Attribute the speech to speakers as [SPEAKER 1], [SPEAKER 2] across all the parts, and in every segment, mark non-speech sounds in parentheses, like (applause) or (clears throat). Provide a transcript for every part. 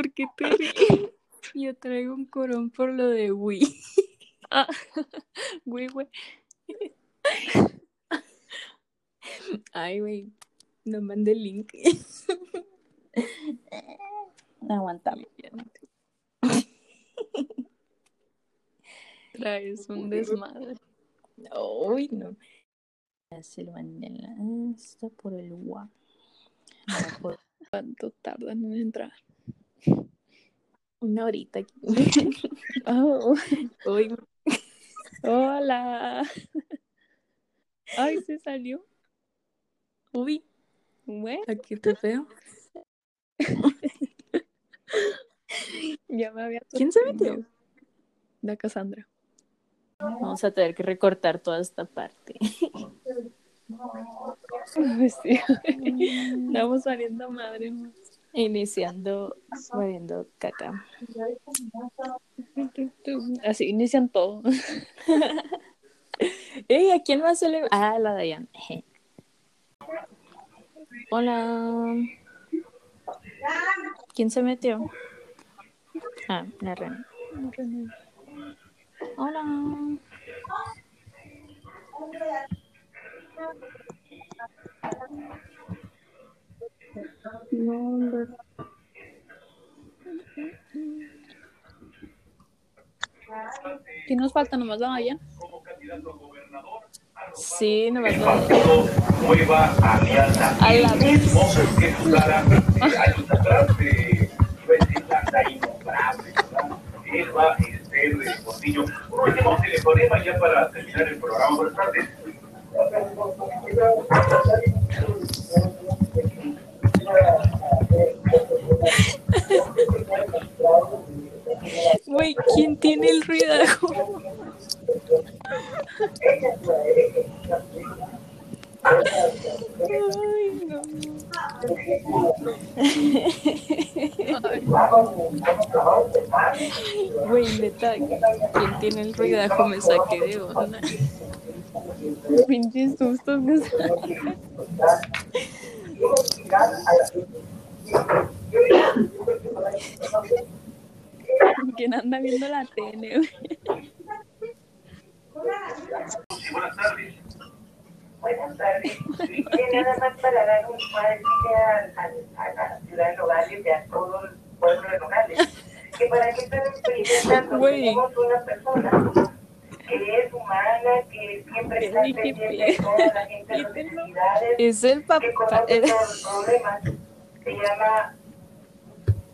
[SPEAKER 1] ¿por qué te (laughs) ríes?
[SPEAKER 2] Yo traigo un corón por lo de Wii. (laughs)
[SPEAKER 1] Ah, (laughs) güey, güey.
[SPEAKER 2] Ay, güey. No mandé el link.
[SPEAKER 1] Aguantame. Traes un desmadre.
[SPEAKER 2] Ay, no. Se lo mandé en la por el WhatsApp. No, por
[SPEAKER 1] ¿Cuánto tardan en entrar?
[SPEAKER 2] Una horita aquí. (laughs)
[SPEAKER 1] Oh,
[SPEAKER 2] Uy,
[SPEAKER 1] hola. Ay, se salió.
[SPEAKER 2] uy,
[SPEAKER 1] Bueno,
[SPEAKER 2] aquí te veo. (laughs)
[SPEAKER 1] ya me había
[SPEAKER 2] ¿Quién se metió?
[SPEAKER 1] La Cassandra.
[SPEAKER 2] Vamos a tener que recortar toda esta parte. (laughs)
[SPEAKER 1] Estamos saliendo madre.
[SPEAKER 2] Iniciando, moviendo caca.
[SPEAKER 1] Así inician todo. (laughs)
[SPEAKER 2] Ey, ¿a quién más se le.? Ah, la Dayan. (laughs) Hola. ¿Quién se metió? Ah, la Ren. Hola.
[SPEAKER 1] ¿Qué nos falta? Nomás la Maya.
[SPEAKER 2] Sí, no me acuerdo.
[SPEAKER 3] nueva alianza.
[SPEAKER 2] A la vez.
[SPEAKER 3] Hermoso que Clara, años atrás, iba a decir la innombrable, ¿verdad? Eva Esther Portillo. Un último telefonema ya para terminar el programa. Buenas tardes.
[SPEAKER 2] Güey, ¿quién tiene el ruidajo? Ay, no. Güey, neta, ¿quién tiene el ruidajo? Me saqué de onda.
[SPEAKER 1] Pinches sustos ¿Quién anda viendo la tele?
[SPEAKER 3] buenas tardes.
[SPEAKER 4] Buenas tardes. Sí, nada más para dar un pálpito a, la ciudad de Nogales y a todo el pueblo de Nogales. Que para que estén experimentando, tenemos una persona que es humana, que siempre está
[SPEAKER 1] Ay, qué
[SPEAKER 4] pendiente de toda la gente, las (laughs) necesidades,
[SPEAKER 2] Es el
[SPEAKER 4] que
[SPEAKER 2] papá.
[SPEAKER 4] conoce todos los problemas. Se llama...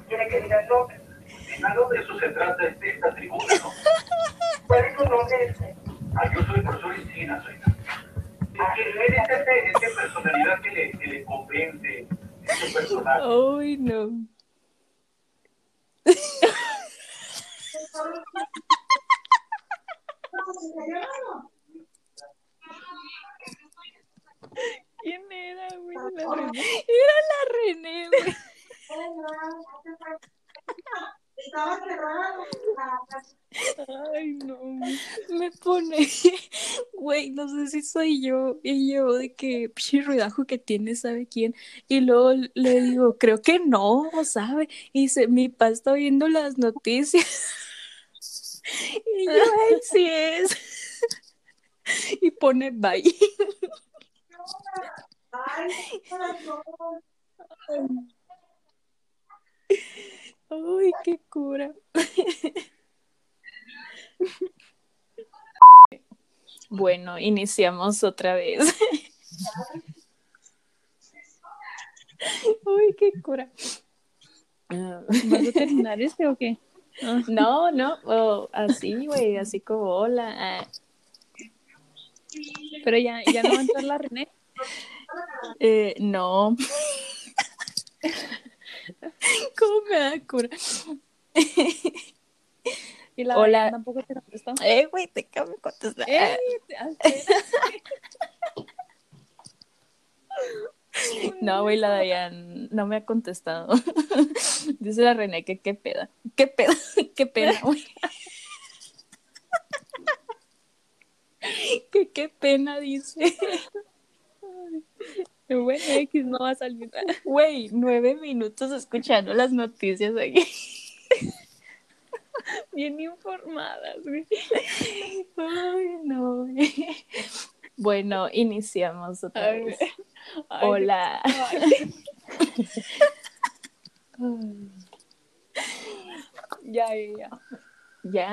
[SPEAKER 4] ¿Quiere que diga el nombre?
[SPEAKER 3] Algo de eso se trata este, esta tribuna, ¿no? (laughs)
[SPEAKER 4] ¿Cuál es su nombre?
[SPEAKER 3] Ah, yo soy profesor oiga. Es que él es ese, ese personalidad que le, que le convence, ese personaje.
[SPEAKER 2] Ay, no.
[SPEAKER 1] ¿Quién era, güey? La René.
[SPEAKER 2] Era la René, güey.
[SPEAKER 4] Estaba cerrado.
[SPEAKER 1] Ay, no.
[SPEAKER 2] Me pone, (laughs) güey, no sé si soy yo. Y yo, de que, pinche ruidajo que tiene, ¿sabe quién? Y luego le digo, creo que no, ¿sabe? Y dice, mi papá está viendo las noticias. (laughs) (laughs) Y yo, ay, sí es. (laughs) Y pone bye. Ay, qué cura. (laughs) Bueno, iniciamos otra vez. Uy, qué cura.
[SPEAKER 1] ¿Vas a terminar este o qué? Ah, (laughs)
[SPEAKER 2] No, no, oh, así, güey, así como hola. ah,
[SPEAKER 1] pero ya, ya no va a entrar la René.
[SPEAKER 2] eh, no. ¿Cómo me da cura?
[SPEAKER 1] Y la
[SPEAKER 2] Hola.
[SPEAKER 1] Tampoco te contestó.
[SPEAKER 2] Eh, güey, te cabe contestar.
[SPEAKER 1] ¡Ey! te- espera. (laughs)
[SPEAKER 2] No, güey, la Dayan no me ha contestado. (laughs) Dice la René que qué peda. ¿Qué peda? (laughs) ¿Qué pena, (laughs) güey? Que qué pena, dice.
[SPEAKER 1] Bueno, X no va a salir.
[SPEAKER 2] Güey, nueve minutos escuchando las noticias aquí.
[SPEAKER 1] Bien informadas, güey.
[SPEAKER 2] Ay, no. güey. Bueno, iniciamos otra vez.
[SPEAKER 1] Ay,
[SPEAKER 2] Hola. (laughs)
[SPEAKER 1] Ya, ya, ya.
[SPEAKER 2] Ya,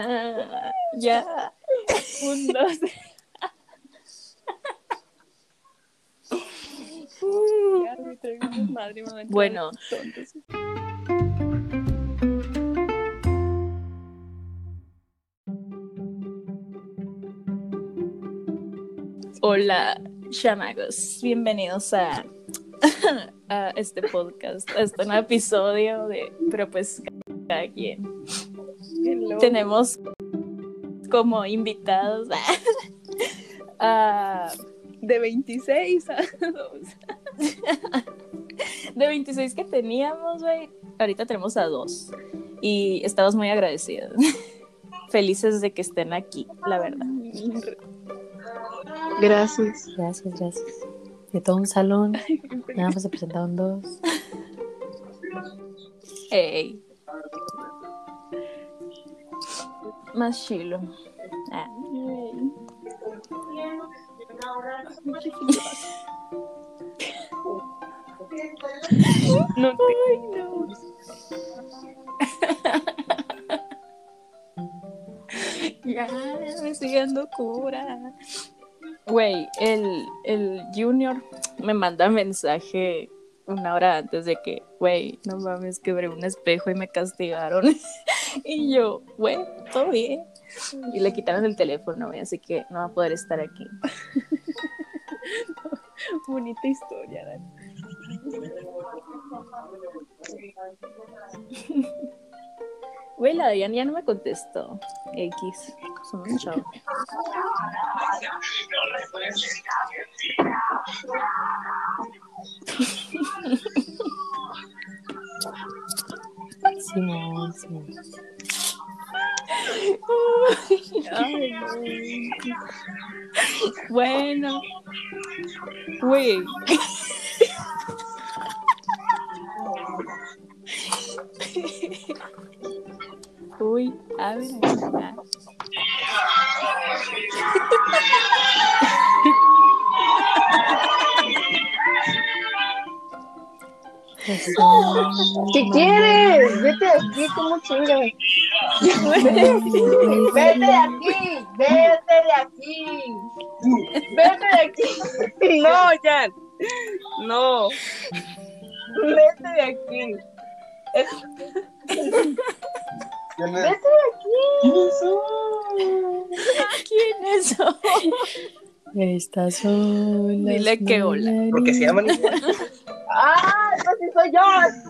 [SPEAKER 2] ya.
[SPEAKER 1] Un, dos. Ya, me traigo un desmadre, me va a entrar
[SPEAKER 2] Bueno.
[SPEAKER 1] tontos.
[SPEAKER 2] Hola, chamagos. Bienvenidos a, (laughs) a este podcast, a este nuevo episodio de Pero pues cada quien. Tenemos como invitados (laughs) a
[SPEAKER 1] De 26 a 2.
[SPEAKER 2] de 26 que teníamos, güey. Ahorita tenemos a dos. Y estamos muy agradecidos. (laughs) Felices de que estén aquí, la verdad.
[SPEAKER 5] Gracias.
[SPEAKER 6] Gracias, gracias. De todo un salón, (laughs) nada más se presentaron dos.
[SPEAKER 2] Ey. Más chilo. Ah.
[SPEAKER 1] No te...
[SPEAKER 2] Ya, me estoy dando cura. Güey, el, el Junior me manda mensaje una hora antes de que, güey, no mames, quebré un espejo y me castigaron. (laughs) y yo, güey, todo bien. Y le quitaron el teléfono, güey, así que no va a poder estar aquí. (laughs)
[SPEAKER 1] Bonita historia, Dani. (laughs)
[SPEAKER 2] Güey, la Diana ya no me contestó. X, son un chavo.
[SPEAKER 6] Simón, Simón.
[SPEAKER 1] Ay, no.
[SPEAKER 2] Bueno, güey. (laughs) Uy, a ver.
[SPEAKER 5] ¿Qué quieres? Vete de aquí, ¿cómo chingas? Vete de aquí, vete de aquí. Vete de aquí. No, Jan. No. Vete de aquí.
[SPEAKER 2] ¿Quién es? son?
[SPEAKER 6] Estas son
[SPEAKER 2] Dile que hola.
[SPEAKER 7] Porque se llaman.
[SPEAKER 5] Ah, entonces soy yo.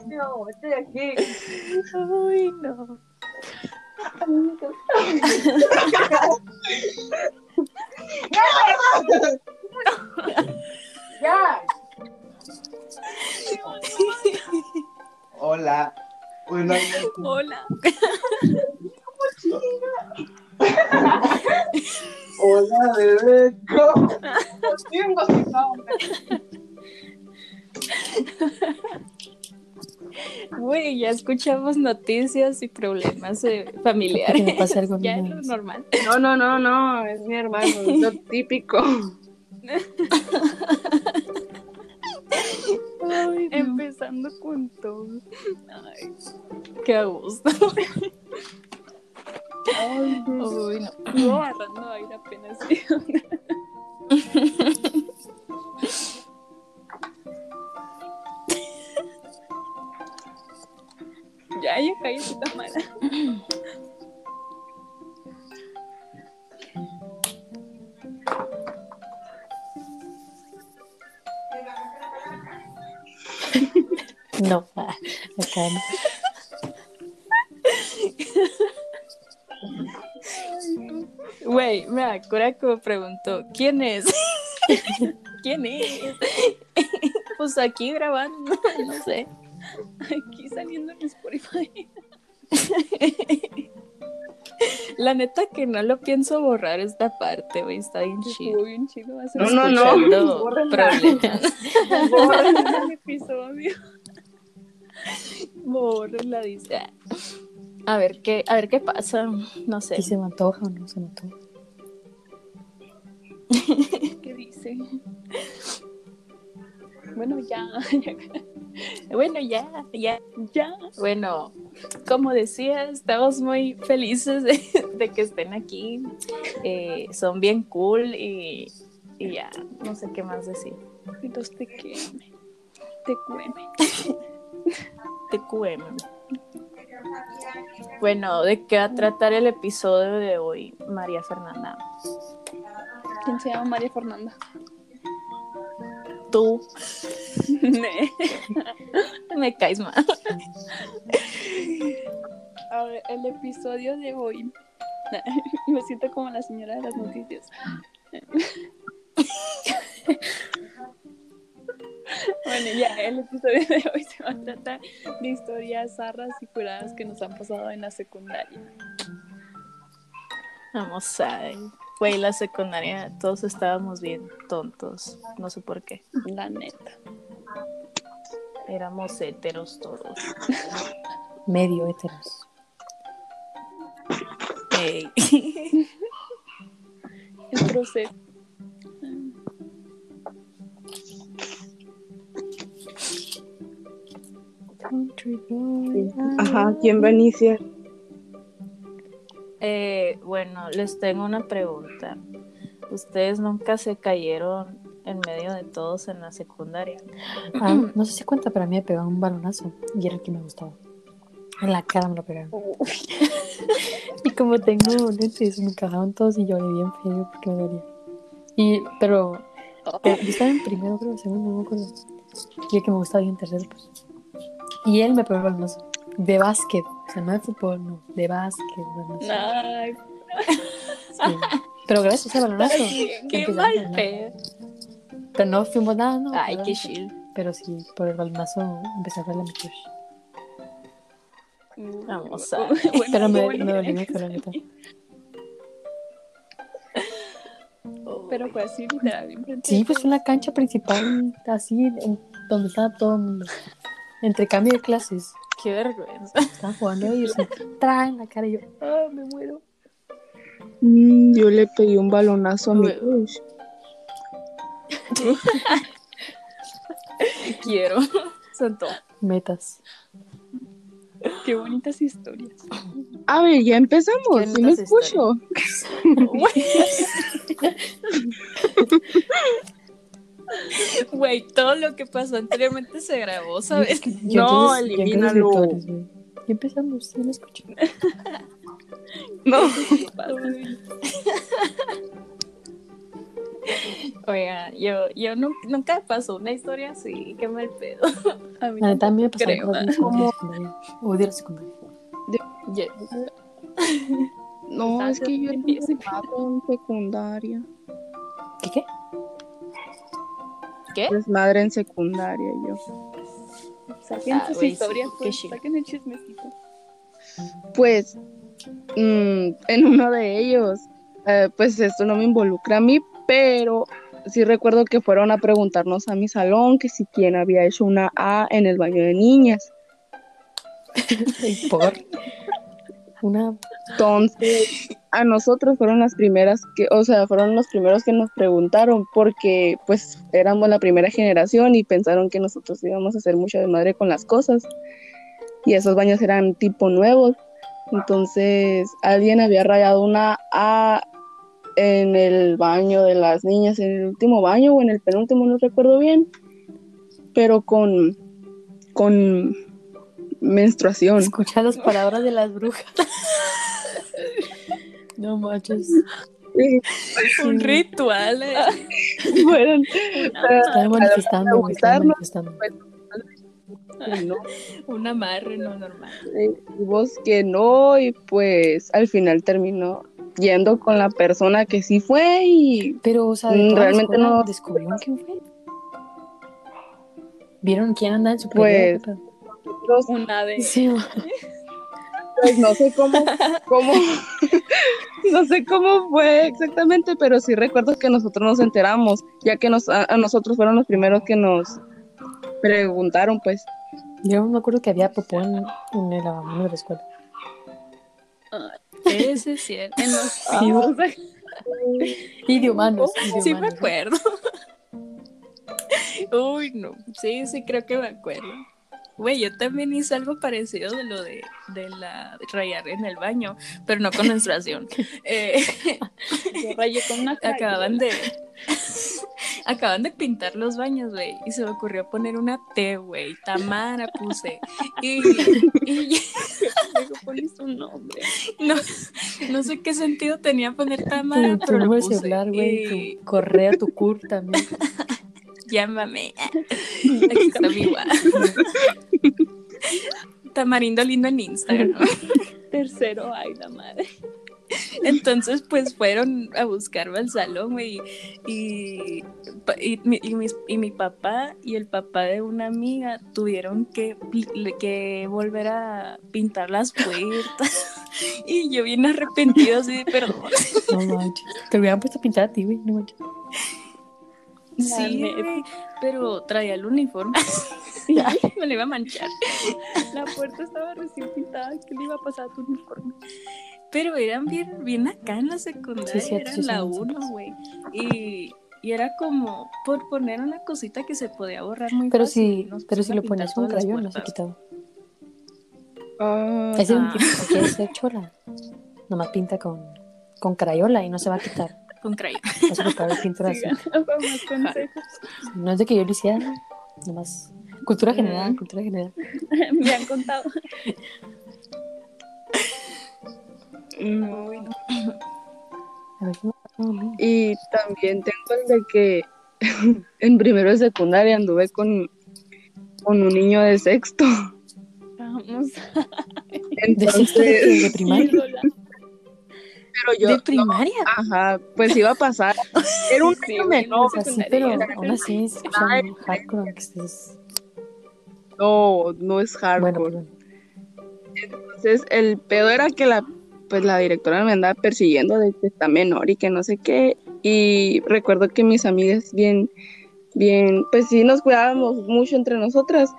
[SPEAKER 5] No, de aquí.
[SPEAKER 2] Uy, no.
[SPEAKER 5] Ya. (laughs)
[SPEAKER 7] Hola. Bueno,
[SPEAKER 1] Hola.
[SPEAKER 7] hola, bebé.
[SPEAKER 5] Chingo, si no.
[SPEAKER 2] Güey, ya escuchamos noticias y problemas eh, familiares.
[SPEAKER 6] algo
[SPEAKER 2] Ya es lo normal.
[SPEAKER 5] No, no, no, no, es mi hermano, es lo típico. (laughs)
[SPEAKER 2] Ay, no.
[SPEAKER 1] Empezando con todo. Ay,
[SPEAKER 2] Qué gusto.
[SPEAKER 1] ay, no.
[SPEAKER 2] Uy, no.
[SPEAKER 1] Agarrando aire apenas. (laughs) ya, ya cállate, (laughs) Tamara.
[SPEAKER 6] No, ah, acá no.
[SPEAKER 2] Güey, que me preguntó, ¿quién es? (laughs) ¿Quién es? (laughs) pues aquí grabando, (laughs) no sé.
[SPEAKER 1] Aquí saliendo en Spotify.
[SPEAKER 2] La neta que no lo pienso borrar esta parte, güey, está bien chido.
[SPEAKER 1] Estuvo bien chido. Va a ser
[SPEAKER 8] No, no, no.
[SPEAKER 2] Problemas.
[SPEAKER 1] Borren el episodio.
[SPEAKER 2] Bórrenla, dice. A ver qué, a ver qué pasa. No sé.
[SPEAKER 6] ¿Y se me antoja o no se me antoja? (laughs)
[SPEAKER 1] ¿Qué dice? Bueno, ya. (laughs)
[SPEAKER 2] Bueno, ya, ya.
[SPEAKER 1] ya.
[SPEAKER 2] Bueno, como decía, estamos muy felices de, (laughs) de que estén aquí. Eh, son bien cool y, y ya, no sé qué más decir.
[SPEAKER 1] Entonces te queme. Te cueme. (laughs)
[SPEAKER 2] TQM. Bueno, ¿de qué va a tratar el episodio de hoy, María Fernanda?
[SPEAKER 1] ¿Quién se llama María Fernanda?
[SPEAKER 2] Tú (laughs) me caes mal.
[SPEAKER 1] A ver, el episodio de hoy. (laughs) Me siento como la señora de las noticias. (laughs) Bueno, ya, el episodio de hoy se va a tratar de historias zarras y curadas que nos han pasado en la secundaria.
[SPEAKER 2] Vamos a ver. Güey, la secundaria, todos estábamos bien tontos. No sé por qué.
[SPEAKER 1] La neta.
[SPEAKER 2] Éramos heteros todos. (laughs)
[SPEAKER 6] Medio heteros.
[SPEAKER 2] Ey. (laughs)
[SPEAKER 1] El proceso.
[SPEAKER 5] Ajá, ¿quién va a iniciar?
[SPEAKER 2] Eh, bueno, les tengo una pregunta. ¿Ustedes nunca se cayeron en medio de todos en la secundaria?
[SPEAKER 6] Ah, no sé si cuenta, pero a mí me pegaba un balonazo y era el que me gustaba. En la cara me lo pegaron. (laughs) Y como tengo lentes, me encajaban todos y lloré bien feo porque me dolía. Y, pero, pero yo estaba en primero, creo, segundo, no me acuerdo. Y el que me gustaba y en tercero, pues. Y él me pegó el balonazo. De básquet. O sea, no de fútbol, no. De básquet.
[SPEAKER 1] Ay,
[SPEAKER 6] Sí. Pero gracias ese balonazo.
[SPEAKER 2] ¡Qué mal pedo!
[SPEAKER 6] Pero no fuimos nada, no.
[SPEAKER 2] Ay,
[SPEAKER 6] pero-
[SPEAKER 2] qué chill.
[SPEAKER 6] Pero sí, por el balonazo empecé a verle a mi crush.
[SPEAKER 2] Vamos a (laughs)
[SPEAKER 1] Bueno,
[SPEAKER 6] Pero me,
[SPEAKER 1] bueno
[SPEAKER 6] me dolió
[SPEAKER 1] tenés
[SPEAKER 6] mucho, la neta.
[SPEAKER 1] Pero fue así, literal, enfrente
[SPEAKER 6] Sí, pues fue en la cancha principal, así, en- donde estaba todo el mundo. Entre cambio de clases.
[SPEAKER 2] Qué vergüenza.
[SPEAKER 6] Estaban jugando y se traen la cara y yo, ah, me muero.
[SPEAKER 5] Mm, yo le pegué un balonazo a mi
[SPEAKER 2] Luego.
[SPEAKER 5] crush.
[SPEAKER 2] Quiero. Santo.
[SPEAKER 6] Metas.
[SPEAKER 1] Qué bonitas historias.
[SPEAKER 5] A ver, ya empezamos.
[SPEAKER 2] Qué
[SPEAKER 5] ¿Sí me escucho? (laughs) (laughs)
[SPEAKER 2] Güey, todo lo que pasó anteriormente se grabó, ¿sabes?
[SPEAKER 5] No, elimínalo.
[SPEAKER 6] virtuales, güey. Y empezamos, sí me escucho. (laughs)
[SPEAKER 5] No. (laughs)
[SPEAKER 2] Oiga, yo, yo nu- nunca pasó una historia así, qué mal pedo. (laughs)
[SPEAKER 1] A mí
[SPEAKER 6] La neta, a mí me pasaron
[SPEAKER 1] creo.
[SPEAKER 6] secundaria. Odio la secundaria.
[SPEAKER 5] No, es que yo
[SPEAKER 1] Empieza.
[SPEAKER 5] en secundaria.
[SPEAKER 6] ¿Qué qué?
[SPEAKER 2] ¿Qué?
[SPEAKER 5] Desmadre en secundaria yo.
[SPEAKER 1] Saquen
[SPEAKER 2] Ah,
[SPEAKER 1] sus
[SPEAKER 2] sí,
[SPEAKER 1] historias,
[SPEAKER 2] qué
[SPEAKER 1] pues. Saquen el chismecito.
[SPEAKER 5] Pues mm, en uno de ellos, eh, pues esto no me involucra a mí, pero sí recuerdo que fueron a preguntarnos a mi salón que si quién había hecho una A en el baño de niñas.
[SPEAKER 6] Y por una
[SPEAKER 5] Entonces, a nosotros fueron las primeras que, o sea, fueron los primeros que nos preguntaron porque pues éramos la primera generación y pensaron que nosotros íbamos a hacer mucho de madre con las cosas. Y esos baños eran tipo nuevos. Entonces, alguien había rayado una A en el baño de las niñas, en el último baño o en el penúltimo, no recuerdo bien, pero con con menstruación.
[SPEAKER 6] escucha las palabras de las brujas. (laughs) No manches.
[SPEAKER 2] Un ritual. eh. (laughs)
[SPEAKER 5] Fueron
[SPEAKER 6] manifestando, manifestando.
[SPEAKER 5] no,
[SPEAKER 2] Un amarre no normal.
[SPEAKER 5] y vos que no, y pues al final terminó yendo con la persona que sí fue y
[SPEAKER 6] Pero, o sea,
[SPEAKER 5] realmente no-
[SPEAKER 6] ¿descubrieron quién fue? ¿Vieron quién anda en su
[SPEAKER 5] Pues-
[SPEAKER 1] Una de.
[SPEAKER 6] Sí, (laughs)
[SPEAKER 5] Pues no sé cómo, (laughs) cómo, no sé cómo fue exactamente, pero sí recuerdo que nosotros nos enteramos, ya que nos, a, a nosotros fueron los primeros que nos preguntaron, pues.
[SPEAKER 6] Yo me acuerdo que había popó en, en el lavamanos de la escuela.
[SPEAKER 2] Ese es cierto. En los
[SPEAKER 6] Sí, Y de humanos. y de
[SPEAKER 2] Sí (laughs) me acuerdo. (laughs) Uy, no. Sí, sí, creo que me acuerdo. Güey, yo también hice algo parecido de lo de, de la rayar en el baño, pero no con menstruación. (laughs) Eh,
[SPEAKER 1] Yo rayé con una (laughs)
[SPEAKER 2] acababan de (laughs) acaban de pintar los baños, güey, y se me ocurrió poner una T, güey. Tamara puse. Y, y
[SPEAKER 1] Luego pones un nombre.
[SPEAKER 2] no, no sé qué sentido tenía poner Tamara,
[SPEAKER 6] Tu, tu
[SPEAKER 2] pero lo
[SPEAKER 6] de
[SPEAKER 2] puse.
[SPEAKER 6] celular, güey,
[SPEAKER 2] Y
[SPEAKER 6] tu correo, tu CUR también.
[SPEAKER 2] Llámame. (laughs) Aquí está mi. Tamarindo lindo en Instagram. (laughs)
[SPEAKER 1] Tercero, ay, la madre.
[SPEAKER 2] Entonces, pues fueron a buscarme al salón. Y, y, mi, y mis- y mi papá y el papá de una amiga tuvieron que, que volver a pintar las puertas. (laughs) Y yo bien arrepentido, así de perdón.
[SPEAKER 6] No manches. Te hubieran puesto a pintar a ti, güey. No manches.
[SPEAKER 2] Sí, pero (laughs) traía el uniforme. (laughs) (laughs) Me lo iba a manchar.
[SPEAKER 1] La puerta estaba recién pintada. ¿Qué le iba a pasar a tu uniforme?
[SPEAKER 2] Pero eran bien, bien acá en la secundaria,
[SPEAKER 6] Sí, cierto,
[SPEAKER 2] era
[SPEAKER 6] sí,
[SPEAKER 2] la
[SPEAKER 6] son
[SPEAKER 2] 1,
[SPEAKER 6] nosotros.
[SPEAKER 2] güey. Y, y era como por poner una cosita que se podía borrar muy
[SPEAKER 6] Pero
[SPEAKER 2] fácil.
[SPEAKER 6] si,
[SPEAKER 2] nos
[SPEAKER 6] pero si lo ponías con crayón, no se quitaba.
[SPEAKER 5] Ah,
[SPEAKER 6] Ese
[SPEAKER 2] Ah.
[SPEAKER 6] tipo que ser chola. Nomás pinta con, con crayola y no se va a quitar.
[SPEAKER 2] Con crayón.
[SPEAKER 6] No (laughs) cabe es de que yo lo hiciera, ¿no? nomás. Cultura general, cultura general. (laughs)
[SPEAKER 1] Me han contado.
[SPEAKER 2] No.
[SPEAKER 5] Y también tengo el de que (laughs) en primero de secundaria anduve con, con un niño de sexto.
[SPEAKER 1] Vamos.
[SPEAKER 6] ¿De sexto de?
[SPEAKER 5] Entonces,
[SPEAKER 6] ¿De primaria?
[SPEAKER 1] Ídola.
[SPEAKER 5] pero yo,
[SPEAKER 6] ¿De primaria?
[SPEAKER 5] ajá, pues iba a pasar. (laughs) Era un
[SPEAKER 1] Sí,
[SPEAKER 5] menor,
[SPEAKER 6] O sea, sí, pero aún así hardcore estés...
[SPEAKER 5] no, no es hardcore. Entonces, el pedo era que la, pues la directora me andaba persiguiendo de que está menor y que no sé qué. Y recuerdo que mis amigas bien, bien, pues sí nos cuidábamos mucho entre nosotras.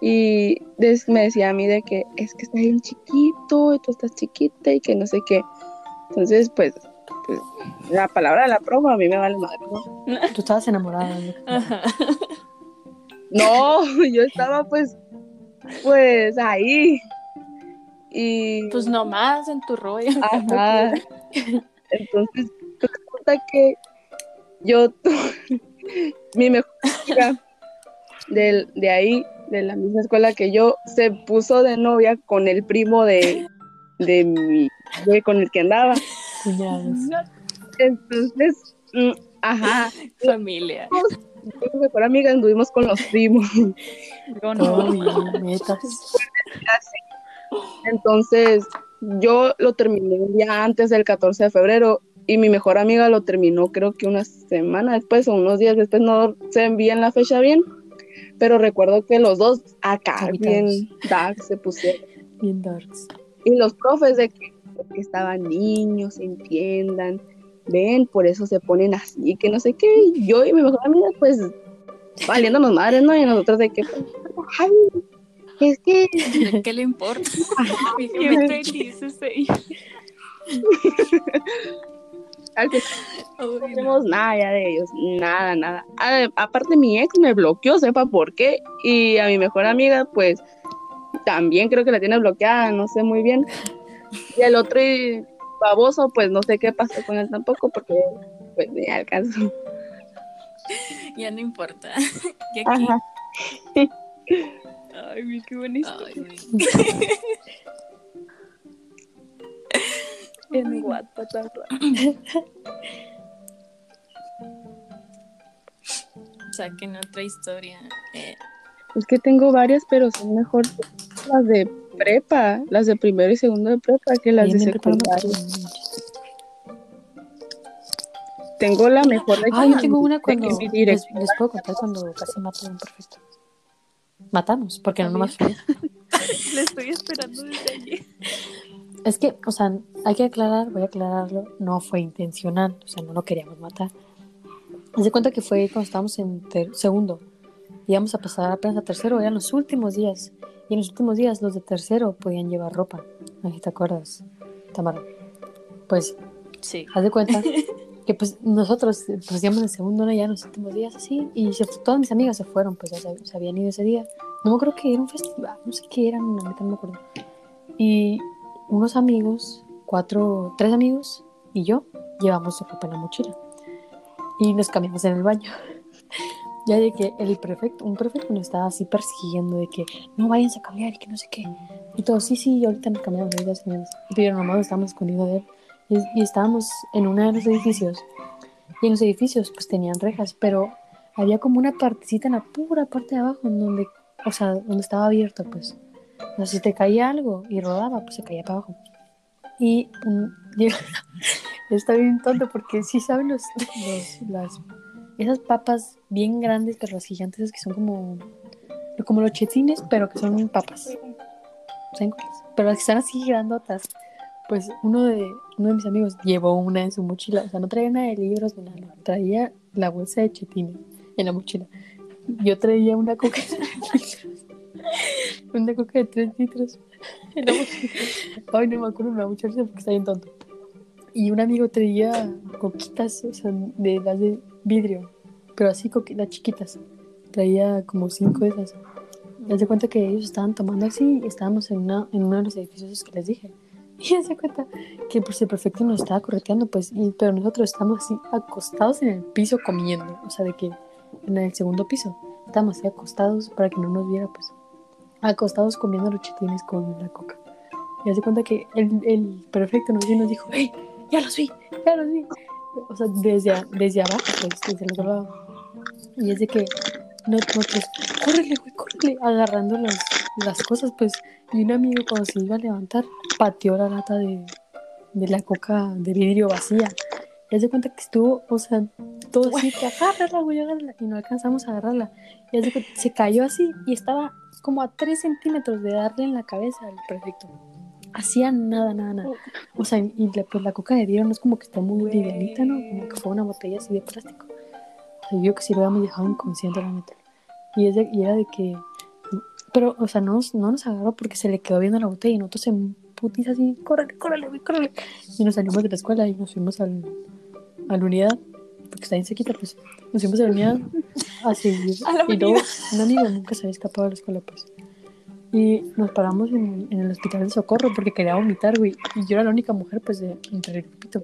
[SPEAKER 5] Y des- me decía a mí de que es que está bien chiquito, y tú estás chiquita y que no sé qué. Entonces, pues, pues, la palabra de la profa a mí me vale madre, ¿no? (laughs)
[SPEAKER 6] Tú estabas enamorada. ¿no?
[SPEAKER 5] No, (laughs) yo estaba pues, pues ahí. Y
[SPEAKER 2] Pues nomás en tu rollo.
[SPEAKER 5] Ajá. (laughs) Entonces, resulta que yo, tu- mi mejor amiga del- de ahí, de la misma escuela que yo, se puso de novia con el primo de, de mi, con el que andaba. Entonces, mm, ajá,
[SPEAKER 2] Familia.
[SPEAKER 5] mi mejor amiga anduvimos con los primos.
[SPEAKER 1] Yo no.
[SPEAKER 5] Entonces, yo lo terminé un día antes del 14 de febrero y mi mejor amiga lo terminó creo que una semana después o unos días después, no sé bien la fecha bien, pero recuerdo que los dos acá bien dark se pusieron.
[SPEAKER 6] Bien darks.
[SPEAKER 5] Y los profes de que, que estaban niños, entiendan, ven, por eso se ponen así, que no sé qué. Y yo y mi mejor amiga, pues, valiéndonos madres, ¿no? Y nosotros de que, ay, es que (laughs)
[SPEAKER 2] ¿Qué le importa? (laughs) (laughs)
[SPEAKER 5] No. tenemos nada ya de ellos, nada, nada. A- aparte mi ex me bloqueó, sepa por qué, y a mi mejor amiga pues también creo que la tiene bloqueada, no sé muy bien. Y el otro y baboso pues no sé qué pasó con él tampoco porque pues ni al caso. (laughs)
[SPEAKER 2] Ya no importa. (laughs) Y aquí.
[SPEAKER 5] Ajá. (laughs)
[SPEAKER 1] Ay, qué
[SPEAKER 2] güey.
[SPEAKER 1] En tan raro.
[SPEAKER 2] Saquen otra historia. Eh,
[SPEAKER 5] Es que tengo varias, pero son mejor las de prepa, las de primero y segundo de prepa que las
[SPEAKER 6] Bien,
[SPEAKER 5] de secundaria. Tengo la mejor de
[SPEAKER 6] Ah, yo tengo una cuando. Les, puedo contar cuando casi mato a un profesor. Matamos, porque no nomás fue. (laughs)
[SPEAKER 1] Le estoy esperando desde ayer.
[SPEAKER 6] Es que, o sea, hay que aclarar, voy a aclararlo, no fue intencional, o sea, no lo queríamos matar. Haz de cuenta que fue cuando estábamos en ter- segundo, íbamos a pasar apenas a tercero, eran los últimos días. Y en los últimos días los de tercero podían llevar ropa. Ahí te acuerdas, Tamara. Pues,
[SPEAKER 1] Sí.
[SPEAKER 6] haz de cuenta (laughs) que pues nosotros pues íbamos en segundo ¿no? ya en los últimos días así y se, todas mis amigas se fueron, pues ya se, se habían ido ese día. No me acuerdo que era un festival, no sé qué era, no, me acuerdo. Y unos amigos, cuatro, tres amigos y yo llevamos ropa en la mochila y nos cambiamos en el baño. (laughs) Ya de que el prefecto, un prefecto nos estaba así persiguiendo de que no vayan a cambiar y que no sé qué. Y todos, sí, sí, ahorita nos cambiamos, ahorita cambiamos. Pero nomás estábamos escondiendo de él. Y, y estábamos en uno de los edificios. Y en los edificios pues tenían rejas, pero había como una partecita en la pura parte de abajo en donde, o sea, donde estaba abierto pues. O sea, si te caía algo y rodaba, pues se caía para abajo. Y un, (laughs) está bien tonto porque sí saben los, los- las esas papas bien grandes, pero las gigantes que son como como los chetines, pero que son papas. ¿Saben cuáles? Pero las que están así grandotas. Pues uno de, uno de mis amigos llevó una en su mochila. O sea, no traía nada de libros ni nada. Traía la bolsa de chetines en la mochila. Yo traía una coca de 3 litros. Una coca de 3 litros en la mochila. Ay, no me acuerdo, me da mucha risa porque está bien tonto. Y un amigo traía coquitas, o sea, de las de vidrio, pero así coquitas chiquitas. Traía como cinco de esas. Haz de cuenta que ellos estaban tomando así y estábamos en, una, en uno de los edificios que les dije. (laughs) Y de cuenta que pues el prefecto nos estaba correteando, pues, y, pero nosotros estamos así acostados en el piso comiendo, o sea, de que en el segundo piso estábamos así acostados para que no nos viera, pues, acostados comiendo los chitines con la coca. Y haz de cuenta que el, el prefecto nos, nos dijo, ¡Hey! ¡Ya los vi! ¡Ya los vi! O sea, desde, a- desde abajo, pues, desde el otro lado. Y es de que no, nosotros, córrele, güey, córrele, agarrando las, las cosas, pues. Y un amigo cuando se iba a levantar, pateó la lata de, de la coca de vidrio vacía. Y haz de cuenta que estuvo, o sea, todo así, que agárrala, güey, agárrala. Y no alcanzamos a agarrarla. Y haz de cuenta, se cayó así y estaba como a 3 centímetros de darle en la cabeza al prefecto. Hacía nada, nada, nada. O sea, y la, pues la coca de vidrio no es como que está muy livianita, ¿no? Como que fue una botella así de plástico. O sea, yo que si lo habíamos dejado inconsciente, la neta. Y, es de- y era de que. Pero, o sea, no nos, no nos agarró porque se le quedó viendo la botella y nosotros en putiza así, córrele, córrele, córrele. Y nos salimos de la escuela y nos fuimos al, a la unidad, porque está bien sequita, pues. Nos fuimos a la unidad a seguir. (laughs)
[SPEAKER 1] A la
[SPEAKER 6] y luego,
[SPEAKER 1] unidad.
[SPEAKER 6] un amigo nunca se había escapado de la escuela, pues. Y nos paramos en, en el hospital de socorro porque quería vomitar, güey. Y yo era la única mujer, pues, de, entre el grupito.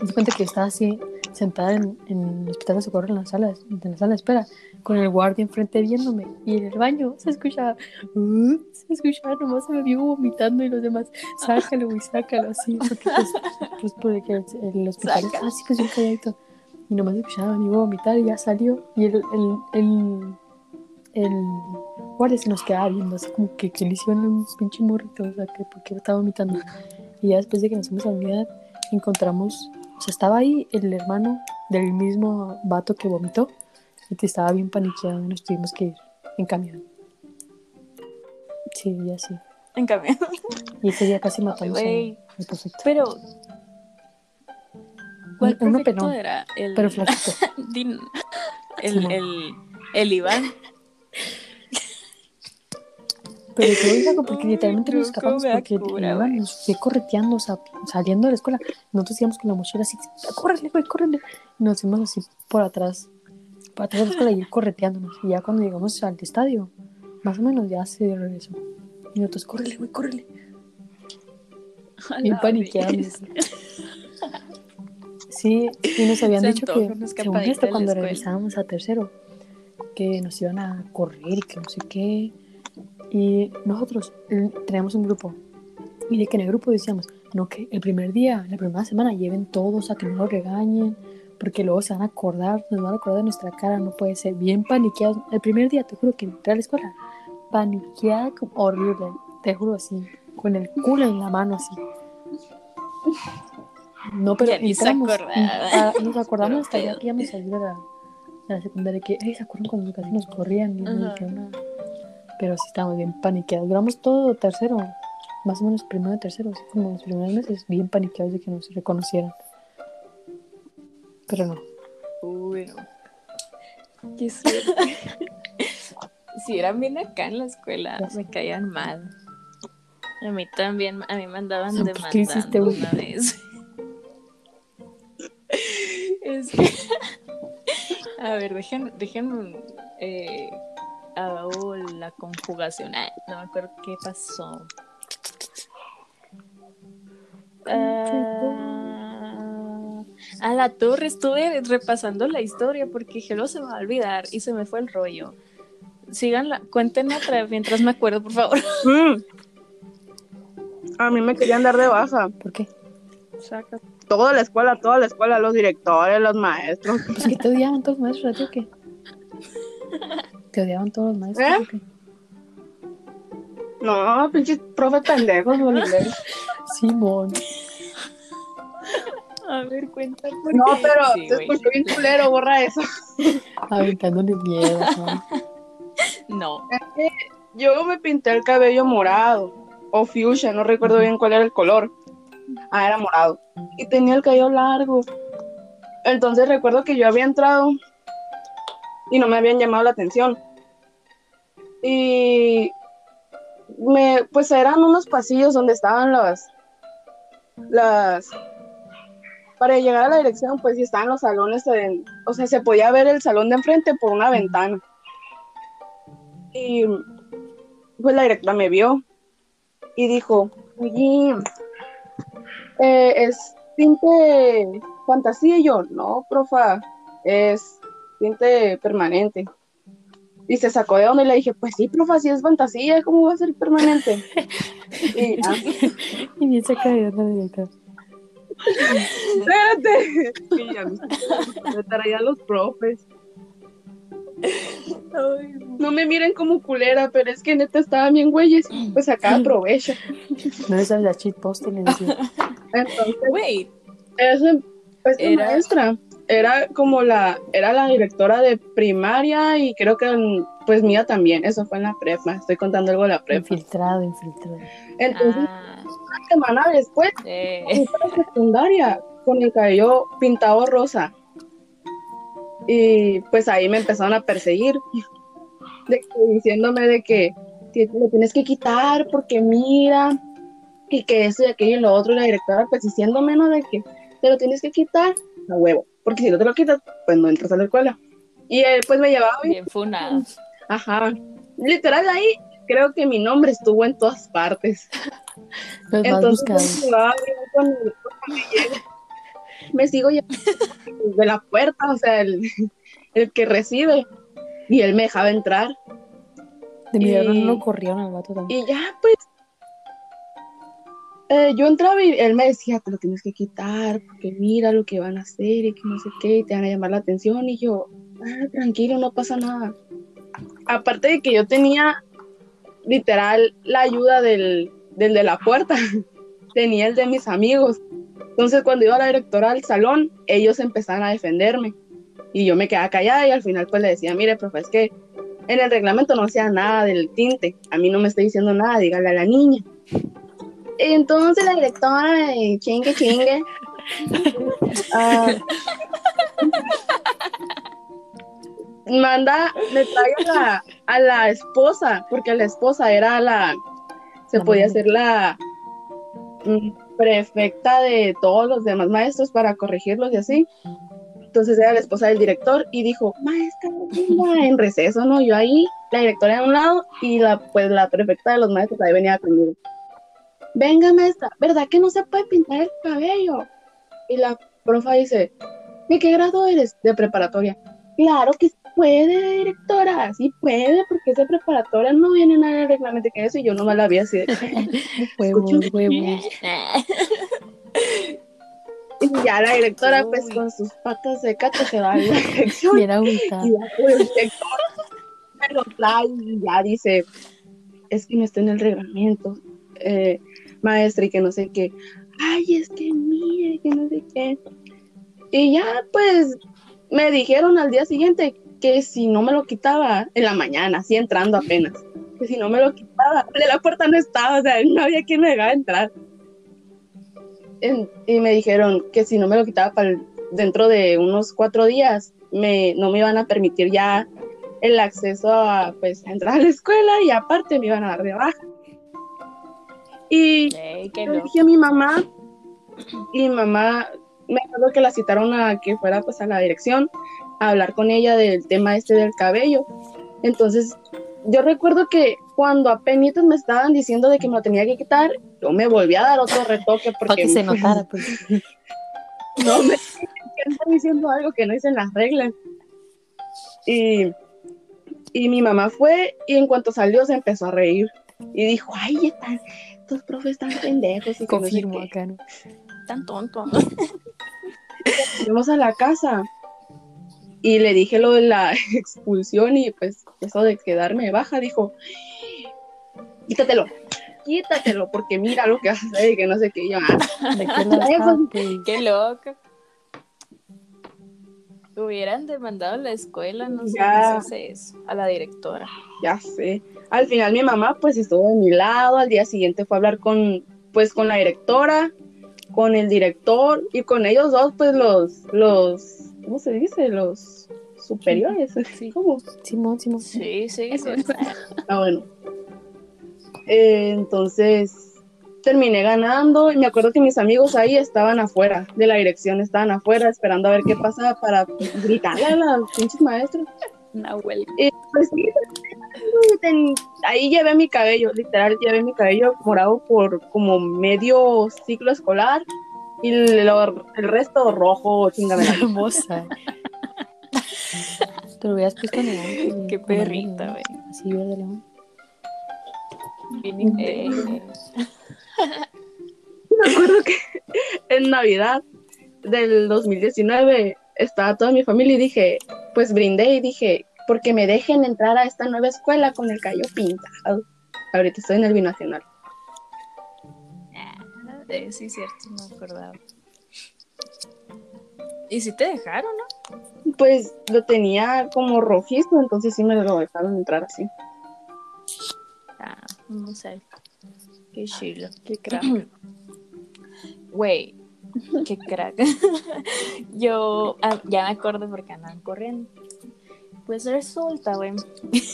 [SPEAKER 6] Me di cuenta que estaba así, sentada en, en el hospital de socorro en la sala, en la sala de espera, con el guardia enfrente viéndome. Y en el baño se escuchaba, "Uh", se escuchaba, nomás se me vio vomitando y los demás, sácalo, güey, sácalo, así. Porque, pues, pues porque el, el hospital
[SPEAKER 1] Saca.
[SPEAKER 6] así, pues, bien calladito. Y nomás escuchaba a mi vomitar y ya salió. Y el, el, el, el guardia se nos quedaba viendo, así como que, que le hicieron un pinche morrito, o sea, que porque estaba vomitando. Y ya después de que nos fuimos a la unidad, encontramos, o sea, estaba ahí el hermano del mismo vato que vomitó y que estaba bien paniqueado y nos tuvimos que ir en camión. Sí, ya sí.
[SPEAKER 1] En cambio.
[SPEAKER 6] Y ese día casi matamos al prefecto.
[SPEAKER 1] Pero. ¿Cuál
[SPEAKER 6] Uno pelón,
[SPEAKER 1] era? El,
[SPEAKER 6] Pero flaquito. (laughs)
[SPEAKER 1] El, el, el Iván.
[SPEAKER 6] Pero yo digo porque literalmente nos
[SPEAKER 1] no,
[SPEAKER 6] escapamos porque nos fue correteando, o sea, saliendo de la escuela. Nosotros íbamos con la mochila así, córrele, güey, córrele. Y nos fuimos así por atrás, por atrás de la escuela y correteándonos. Y ya cuando llegamos al estadio, más o menos ya se regresó. Y nosotros, córrele, güey, córrele. Bien paniqueados. Sí, y nos habían
[SPEAKER 1] Se
[SPEAKER 6] dicho que, según esto, cuando regresábamos a tercero, que nos iban a correr y que no sé qué. Y nosotros eh, teníamos un grupo. Y de que en el grupo decíamos, no, que el primer día, la primera semana, lleven todos a que no nos regañen, porque luego se van a acordar, nos van a acordar de nuestra cara, no puede ser. Bien paniqueados. El primer día, te juro que entré a la escuela, paniqueada, como horrible, te juro así, con el culo en la mano así. No, pero
[SPEAKER 1] Ya ni se
[SPEAKER 6] entramos,
[SPEAKER 1] acordaba.
[SPEAKER 6] ah, nos acordamos hasta ya que íbamos a salir de la, de la secundaria, que, "Ey, ¿se acuerdan cuando casi nos corrían? Y dijeron nada. Pero sí estábamos bien paniqueados. Duramos todo tercero más o menos primero y tercero, así como los primeros meses, bien paniqueados de que nos reconocieran. Pero no.
[SPEAKER 1] Uy, no. Qué suerte. (laughs) si eran bien acá en la escuela, me caían mal. A mí también, a mí me andaban
[SPEAKER 6] ¿Por qué hiciste
[SPEAKER 1] demandando una vez. (laughs) es que... (laughs) A ver, dejen, dejen, eh, hago la conjugación. Ay, no me acuerdo qué pasó. Ah, a la torre estuve repasando la historia porque Gelo se me va a olvidar y se me fue el rollo. Síganla, cuéntenme otra vez mientras me acuerdo, por favor. (laughs)
[SPEAKER 5] Mm. A mí me querían dar de baja.
[SPEAKER 6] ¿Por qué?
[SPEAKER 1] Saca.
[SPEAKER 5] Toda la escuela, toda la escuela, los directores, los maestros.
[SPEAKER 6] Pues que te odiaban todos los maestros, ¿a ti o qué? (laughs) ¿Te odiaban todos los maestros
[SPEAKER 5] ¿Eh? No, pinches profe pendejos, bolivianos. (laughs)
[SPEAKER 6] Simón.
[SPEAKER 1] A ver, cuenta por
[SPEAKER 5] No,
[SPEAKER 1] qué.
[SPEAKER 5] pero
[SPEAKER 1] Sí,
[SPEAKER 5] se
[SPEAKER 1] güey.
[SPEAKER 5] escuchó bien culero, borra eso.
[SPEAKER 6] Aventándole miedo, ¿no? (laughs)
[SPEAKER 1] No.
[SPEAKER 5] Yo me pinté el cabello morado o fuchsia, no recuerdo bien cuál era el color. Ah, era morado. Y tenía el cabello largo. Entonces recuerdo que yo había entrado y no me habían llamado la atención. Y me, pues eran unos pasillos donde estaban las, las, para llegar a la dirección, pues sí estaban los salones, o sea, se podía ver el salón de enfrente por una ventana. Y pues la directora me vio y dijo, oye, eh, es tinte fantasía. Y yo, no, profa, es tinte permanente. Y se sacó de onda y le dije, pues sí, profa, si es fantasía, ¿cómo va a ser permanente? (laughs) y, ah, (laughs)
[SPEAKER 6] Y bien saca de onda director.
[SPEAKER 5] espérate. Y ya me traían los profes. No me miren como culera, pero es que neta estaban bien güeyes. Pues acá aprovecho.
[SPEAKER 6] No le sabes la cheat post, le decía.
[SPEAKER 5] Entonces,
[SPEAKER 1] Wait.
[SPEAKER 5] esa, esa
[SPEAKER 1] Era-
[SPEAKER 5] maestra era como la, era la directora de primaria y creo que en- pues mía también, eso fue en la prepa, estoy contando algo de la prepa.
[SPEAKER 6] Infiltrado, infiltrado.
[SPEAKER 5] Entonces,
[SPEAKER 1] Ah,
[SPEAKER 5] una semana después,
[SPEAKER 1] eh,
[SPEAKER 5] la secundaria con el cabello pintado rosa. Y pues ahí me empezaron a perseguir, de diciéndome de que, que lo tienes que quitar porque mira, y que eso y aquello y lo otro, y la directora pues diciéndome, ¿no? De que te lo tienes que quitar a huevo, porque si no te lo quitas, pues no entras a la escuela. Y él pues me llevaba bien
[SPEAKER 1] funada.
[SPEAKER 5] Ajá. Literal ahí creo que mi nombre estuvo en todas partes. (laughs)
[SPEAKER 6] Los
[SPEAKER 5] Entonces
[SPEAKER 6] buscados.
[SPEAKER 5] me con el- me sigo llevando (laughs) de la puerta, o sea, el, (laughs) el que recibe. Y él me dejaba entrar.
[SPEAKER 6] De mi
[SPEAKER 5] y-
[SPEAKER 6] no corrieron al vato también.
[SPEAKER 5] Y ya, pues. Eh, yo entraba y él me decía, te lo tienes que quitar, porque mira lo que van a hacer y que no sé qué, y te van a llamar la atención. Y yo, "Ah, tranquilo, no pasa nada. Aparte de que yo tenía literal la ayuda del, del de la puerta, (laughs) tenía el de mis amigos. Entonces, cuando iba la directora al salón, ellos empezaban a defenderme. Y yo me quedaba callada y al final, pues le decía, mire, profe, es que en el reglamento no hacía nada del tinte. A mí no me está diciendo nada, dígale a la niña. Entonces la directora, eh, chingue, chingue. (laughs) ah, manda, me trae a la, a la esposa, porque la esposa era la, se
[SPEAKER 6] La
[SPEAKER 5] podía ser la mm, prefecta de todos los demás maestros para corregirlos y así. Entonces era la esposa del director y dijo, maestra, venga", (laughs) en receso, ¿no? Yo ahí, la directora de un lado y la, pues, la prefecta de los maestros ahí venía conmigo. Venga, maestra, ¿verdad que no se puede pintar el cabello? Y la profa dice, ¿de qué grado eres? De preparatoria. Claro que puede, directora, sí puede, porque es de preparatoria, no viene nada de reglamento que eso, y yo no me la vi así de (laughs)
[SPEAKER 6] Huevos, huevos.
[SPEAKER 5] Y ya la directora, pues con sus patas secas, que se va a la (laughs) dirección. Y ya pues, el director me lo trae y ya dice, es que no está en el reglamento, eh, maestra, y que no sé qué. Ay, es que mire, que no sé qué. Y ya, pues, me dijeron al día siguiente que si no me lo quitaba en la mañana, así entrando apenas, que si no me lo quitaba, de la puerta no estaba, o sea, no había quien me dejara entrar. En- y me dijeron que si no me lo quitaba para el- dentro de unos cuatro días, me, no me iban a permitir ya el acceso a pues a entrar a la escuela y aparte me iban a dar de baja. Y
[SPEAKER 2] Ey, qué
[SPEAKER 5] le dije a mi mamá y mi mamá me acuerdo que la citaron a que fuera pues a la dirección a hablar con ella del tema este del cabello. Entonces, yo recuerdo que cuando apenas me estaban diciendo de que me lo tenía que quitar, yo me volví a dar otro retoque
[SPEAKER 6] Para
[SPEAKER 5] porque
[SPEAKER 6] que se (laughs) notara, pues.
[SPEAKER 5] no me (laughs) que están diciendo algo que no dicen las reglas. Y, y mi mamá fue y en cuanto salió se empezó a reír y dijo, ay, están, estos profes están pendejos. Y no sé
[SPEAKER 6] Confirmo
[SPEAKER 5] qué".
[SPEAKER 6] acá, ¿no?
[SPEAKER 2] Tan tonto.
[SPEAKER 5] fuimos (laughs) a la casa y le dije lo de la (laughs) expulsión y pues eso de quedarme baja, dijo, quítatelo, quítatelo, porque mira lo que vas a hacer y que no sé qué. Yo, "Ah". (laughs)
[SPEAKER 6] ¿De qué pues?
[SPEAKER 2] Qué loco. Hubieran demandado a la escuela, no sé
[SPEAKER 5] Ya.
[SPEAKER 2] si se hace eso, a la directora.
[SPEAKER 5] ya sé. Al final mi mamá pues estuvo de mi lado, al día siguiente fue a hablar con, pues con la directora, con el director y con ellos dos pues los, los, ¿cómo se dice? Los superiores,
[SPEAKER 2] Sí.
[SPEAKER 5] ¿cómo?
[SPEAKER 6] Simón, Simón.
[SPEAKER 2] Sí, sí.
[SPEAKER 5] Eso es. Ah, bueno. Eh, entonces terminé ganando y me acuerdo que mis amigos ahí estaban afuera de la dirección, estaban afuera esperando a ver qué pasaba para gritarle a los pinches maestros.
[SPEAKER 2] Nahuel.
[SPEAKER 5] Y pues sí, ten- ahí llevé mi cabello, literal llevé mi cabello morado por como medio ciclo escolar y lo- el resto rojo, chingada.
[SPEAKER 6] Hermosa. Te lo hubieras puesto neón.
[SPEAKER 2] Qué
[SPEAKER 6] como
[SPEAKER 2] perrita, güey.
[SPEAKER 6] Así, verde león.
[SPEAKER 2] Bien intenso.
[SPEAKER 5] Me acuerdo que en Navidad del 2019 estaba toda mi familia y dije, pues brindé y dije, porque me dejen entrar a esta nueva escuela con el cabello pintado. Ahorita estoy en el binacional.
[SPEAKER 2] Eh, sí, cierto, no me acordaba. ¿Y si te dejaron, no?
[SPEAKER 5] Pues lo tenía como rojizo, entonces sí me lo dejaron entrar así.
[SPEAKER 2] Ah, no sé. Qué chilo, qué crack. (clears throat) Güey, qué crack. (laughs) Yo ah, ya me acuerdo porque andaban corriendo. Pues resulta, güey,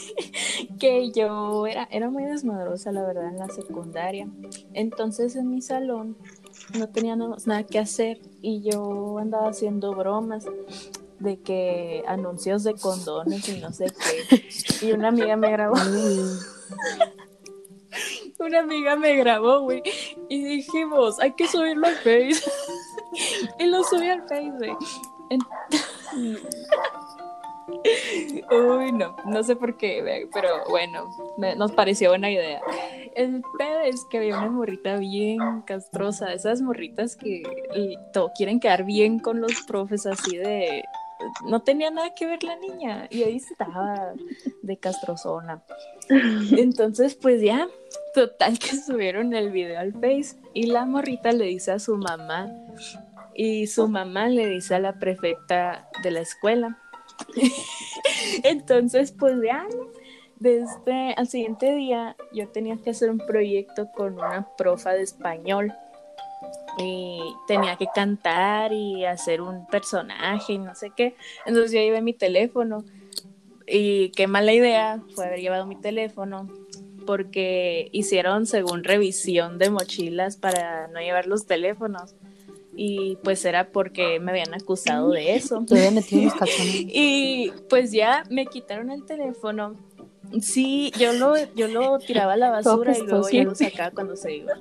[SPEAKER 2] (laughs) que yo era, era muy desmadrosa, la verdad, en la secundaria. Entonces en mi salón no teníamos nada que hacer y yo andaba haciendo bromas de que anuncios de condones y no sé qué. Y una amiga me grabó. (laughs) Una amiga me grabó, güey. Y dijimos, hay que subirlo al Face. (laughs) y lo subí al Face, güey. En- Uy, no, no sé por qué, pero bueno, nos pareció buena idea. El pedo es que había una morrita bien castrosa, esas morritas que eh, to- quieren quedar bien con los profes así de... No tenía nada que ver la niña y ahí estaba de castrozona. Entonces, pues ya, total que subieron el video al Face y la morrita le dice a su mamá y su mamá le dice a la prefecta de la escuela. (laughs) Entonces, pues ya, desde al siguiente día yo tenía que hacer un proyecto con una profa de español. Y tenía que cantar y hacer un personaje y no sé qué. Entonces yo llevé mi teléfono. Y qué mala idea fue haber llevado mi teléfono porque hicieron según revisión de mochilas para no llevar los teléfonos y pues era porque me habían acusado de eso.
[SPEAKER 6] Te había metido unos calzones. (laughs)
[SPEAKER 2] Y pues ya me quitaron el teléfono. Sí, yo lo, yo lo tiraba a la (laughs) basura y luego ya lo sacaba cuando se iba.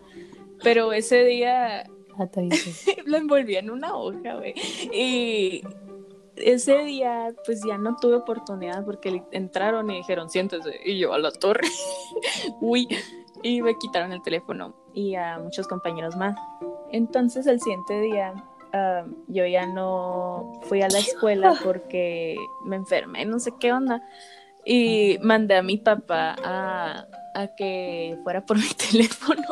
[SPEAKER 2] Pero ese día
[SPEAKER 6] Ah, (laughs)
[SPEAKER 2] lo envolvía en una hoja, güey. Y ese día, pues ya no tuve oportunidad porque entraron y dijeron, siéntese. Y yo a la torre. Uy. Y me quitaron el teléfono y a muchos compañeros más. Entonces, el siguiente día, ah, yo ya no fui a la escuela (gasps) porque me enfermé, no sé qué onda. Y mandé a mi papá a, a que fuera por (laughs) mi teléfono.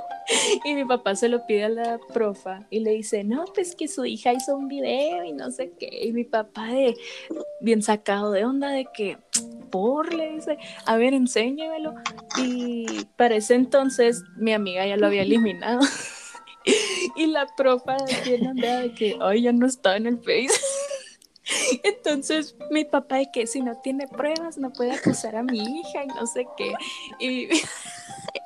[SPEAKER 2] Y mi papá se lo pide a la profa y le dice, no, pues que su hija hizo un video y no sé qué. Y mi papá de bien sacado de onda de que, por, le dice, a ver, enséñamelo. Y para ese entonces mi amiga ya lo había (laughs) eliminado. (laughs) Y la profa bien onda de que, ay, ya no está en el Face. (laughs) Entonces mi papá de que si no tiene pruebas no puede acusar a mi hija y no sé qué. Y, (laughs)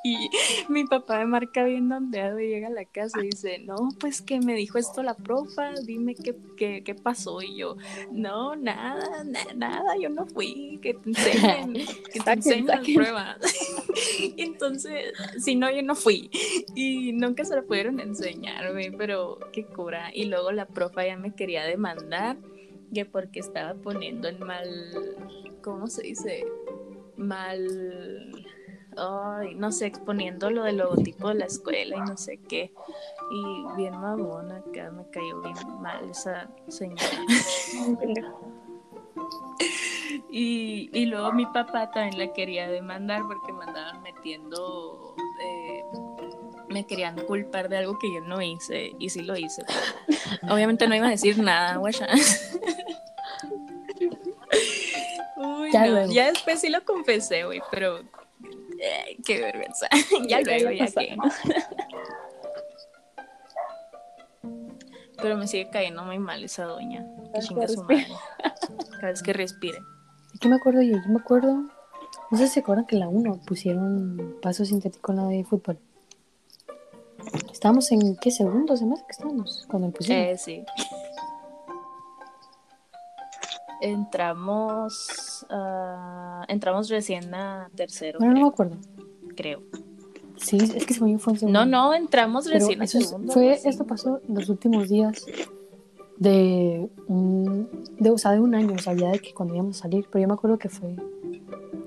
[SPEAKER 2] y mi papá me marca bien ondeado y llega a la casa y dice, no, pues que me dijo esto la profa, dime qué, qué, qué pasó. Y yo, no, nada, na- nada, yo no fui, que te enseñen, (laughs) que te enseñen las pruebas. (laughs) Entonces, si no, yo no fui. Y nunca se lo pudieron enseñar, güey, pero qué cura. Y luego la profa ya me quería demandar que porque estaba poniendo en mal, ¿cómo se dice? Mal, ay, no sé, exponiendo lo del logotipo de la escuela y no sé qué. Y bien mamona acá, me cayó bien mal esa señora. Y, y luego mi papá también la quería demandar porque me andaban metiendo, eh, me querían culpar de algo que yo no hice y sí lo hice. Obviamente no iba a decir nada, guacha. (laughs) Uy,
[SPEAKER 6] Ya
[SPEAKER 2] no, ya después sí lo confesé, güey, pero eh, (laughs) qué vergüenza. (laughs) (laughs) ya luego, ya que. Pero me sigue cayendo muy mal esa doña. Que chinga su madre. Cada vez que respire.
[SPEAKER 6] ¿De qué me acuerdo yo? Yo me acuerdo. No sé si se acuerdan que en la 1 pusieron paso sintético en la de fútbol. Estábamos en qué segundo semestre que estábamos cuando pusieron.
[SPEAKER 2] Eh, sí. Entramos. ah, entramos recién a tercero,
[SPEAKER 6] bueno, no me
[SPEAKER 2] creo.
[SPEAKER 6] acuerdo.
[SPEAKER 2] creo.
[SPEAKER 6] Sí, es que según yo fue en segundo.
[SPEAKER 2] No, no, entramos
[SPEAKER 6] Pero
[SPEAKER 2] recién a
[SPEAKER 6] eso
[SPEAKER 2] segundo.
[SPEAKER 6] fue,
[SPEAKER 2] así.
[SPEAKER 6] esto pasó en los últimos días de un, de, o sea, de un año, o sea, ya de que cuando íbamos a salir, pero yo me acuerdo que fue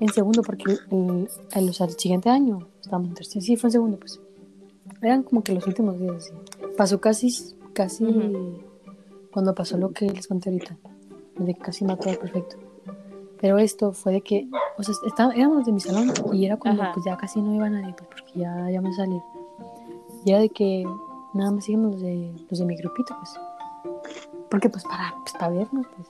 [SPEAKER 6] en segundo, porque el, el, o sea, el siguiente año estábamos en tercero, sí, fue en segundo, pues. Eran como que los últimos días, sí. Pasó casi, casi cuando pasó lo que les conté ahorita, de que casi mató al perfecto. Pero esto fue de que, o sea, estaba, éramos de mi salón y era cuando
[SPEAKER 2] Ajá.
[SPEAKER 6] pues ya casi no iba nadie, pues porque ya íbamos a salir. Y era de que nada más íbamos los de, los de mi grupito, pues. Porque pues para, pues, para vernos, pues.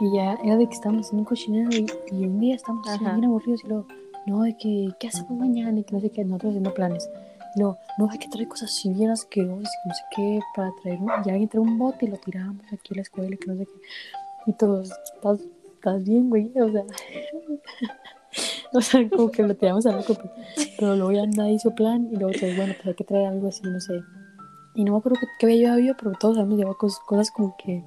[SPEAKER 6] Y ya era de que estábamos en un cochinero y, y un día estábamos bien aburridos y luego, no, de que, ¿qué hacemos mañana? Y que no sé qué, nosotros haciendo planes. Luego, no, hay que traer cosas así bien asquerosas, que no sé qué, para traer, y alguien trae un bote y lo tiramos aquí a la escuela, que no sé qué. Y todos, ¿estás, estás bien, güey? O sea, (laughs) o sea, como que lo tiramos a loco, pues. pero luego ya nadie hizo plan y luego pues bueno, pues hay que traer algo así, no sé. Y no me acuerdo qué, había llevado yo, pero todos habíamos llevado cosas, cosas como que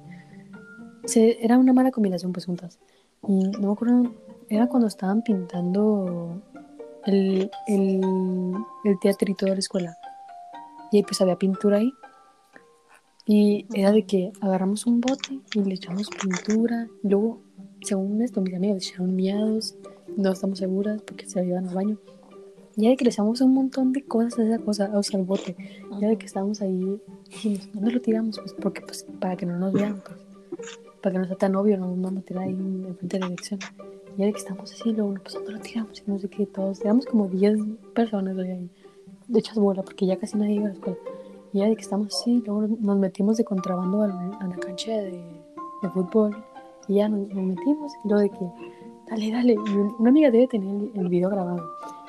[SPEAKER 6] se, era una mala combinación pues juntas. Y no me acuerdo, era cuando estaban pintando el, el, el teatrito de la escuela. Y ahí pues había pintura ahí. Y era de que agarramos un bote y le echamos pintura. Y luego, según esto, mis amigos le echaron miados. No estamos seguras porque se iban al baño. Y era de que le echamos un montón de cosas a esa cosa, o sea, al bote. Y era de que estábamos ahí y ¿dónde lo tiramos? Pues porque, pues, para que no nos vean, pues. Para que no sea tan obvio, no nos vamos a tirar ahí en frente de la dirección. Y era de que estábamos así, luego, pues, ¿dónde lo tiramos? Y no sé qué, todos. Éramos como 10 personas ahí, de hechas bola, porque ya casi nadie iba a la escuela. Y era de que estamos así, luego nos metimos de contrabando a la cancha de, de fútbol. Y ya nos, nos metimos, y luego de que, dale, dale. Y un- una amiga debe tener el, el video grabado.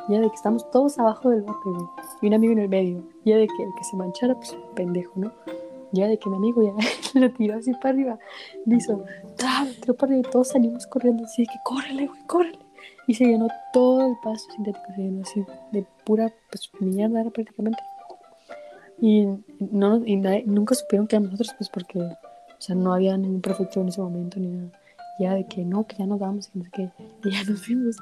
[SPEAKER 6] Y era de que estamos todos abajo del bote, güey. Y un amigo en el medio. Y era de que el que se manchara, pues, pendejo, ¿no? Y era de que mi amigo ya (laughs) lo tiró así para arriba. Le hizo, tiró para arriba y todos salimos corriendo así de que, córrele, güey, córrele. Y se llenó todo el pasto sintético, se llenó así de pura, pues, mierda prácticamente. Y, no, y nadie- nunca supieron que éramos nosotros, pues, porque, o sea, no había ningún prefecto en ese momento ni nada. Y era de que no, que ya nos vamos, que no sé qué. Y ya nos fuimos.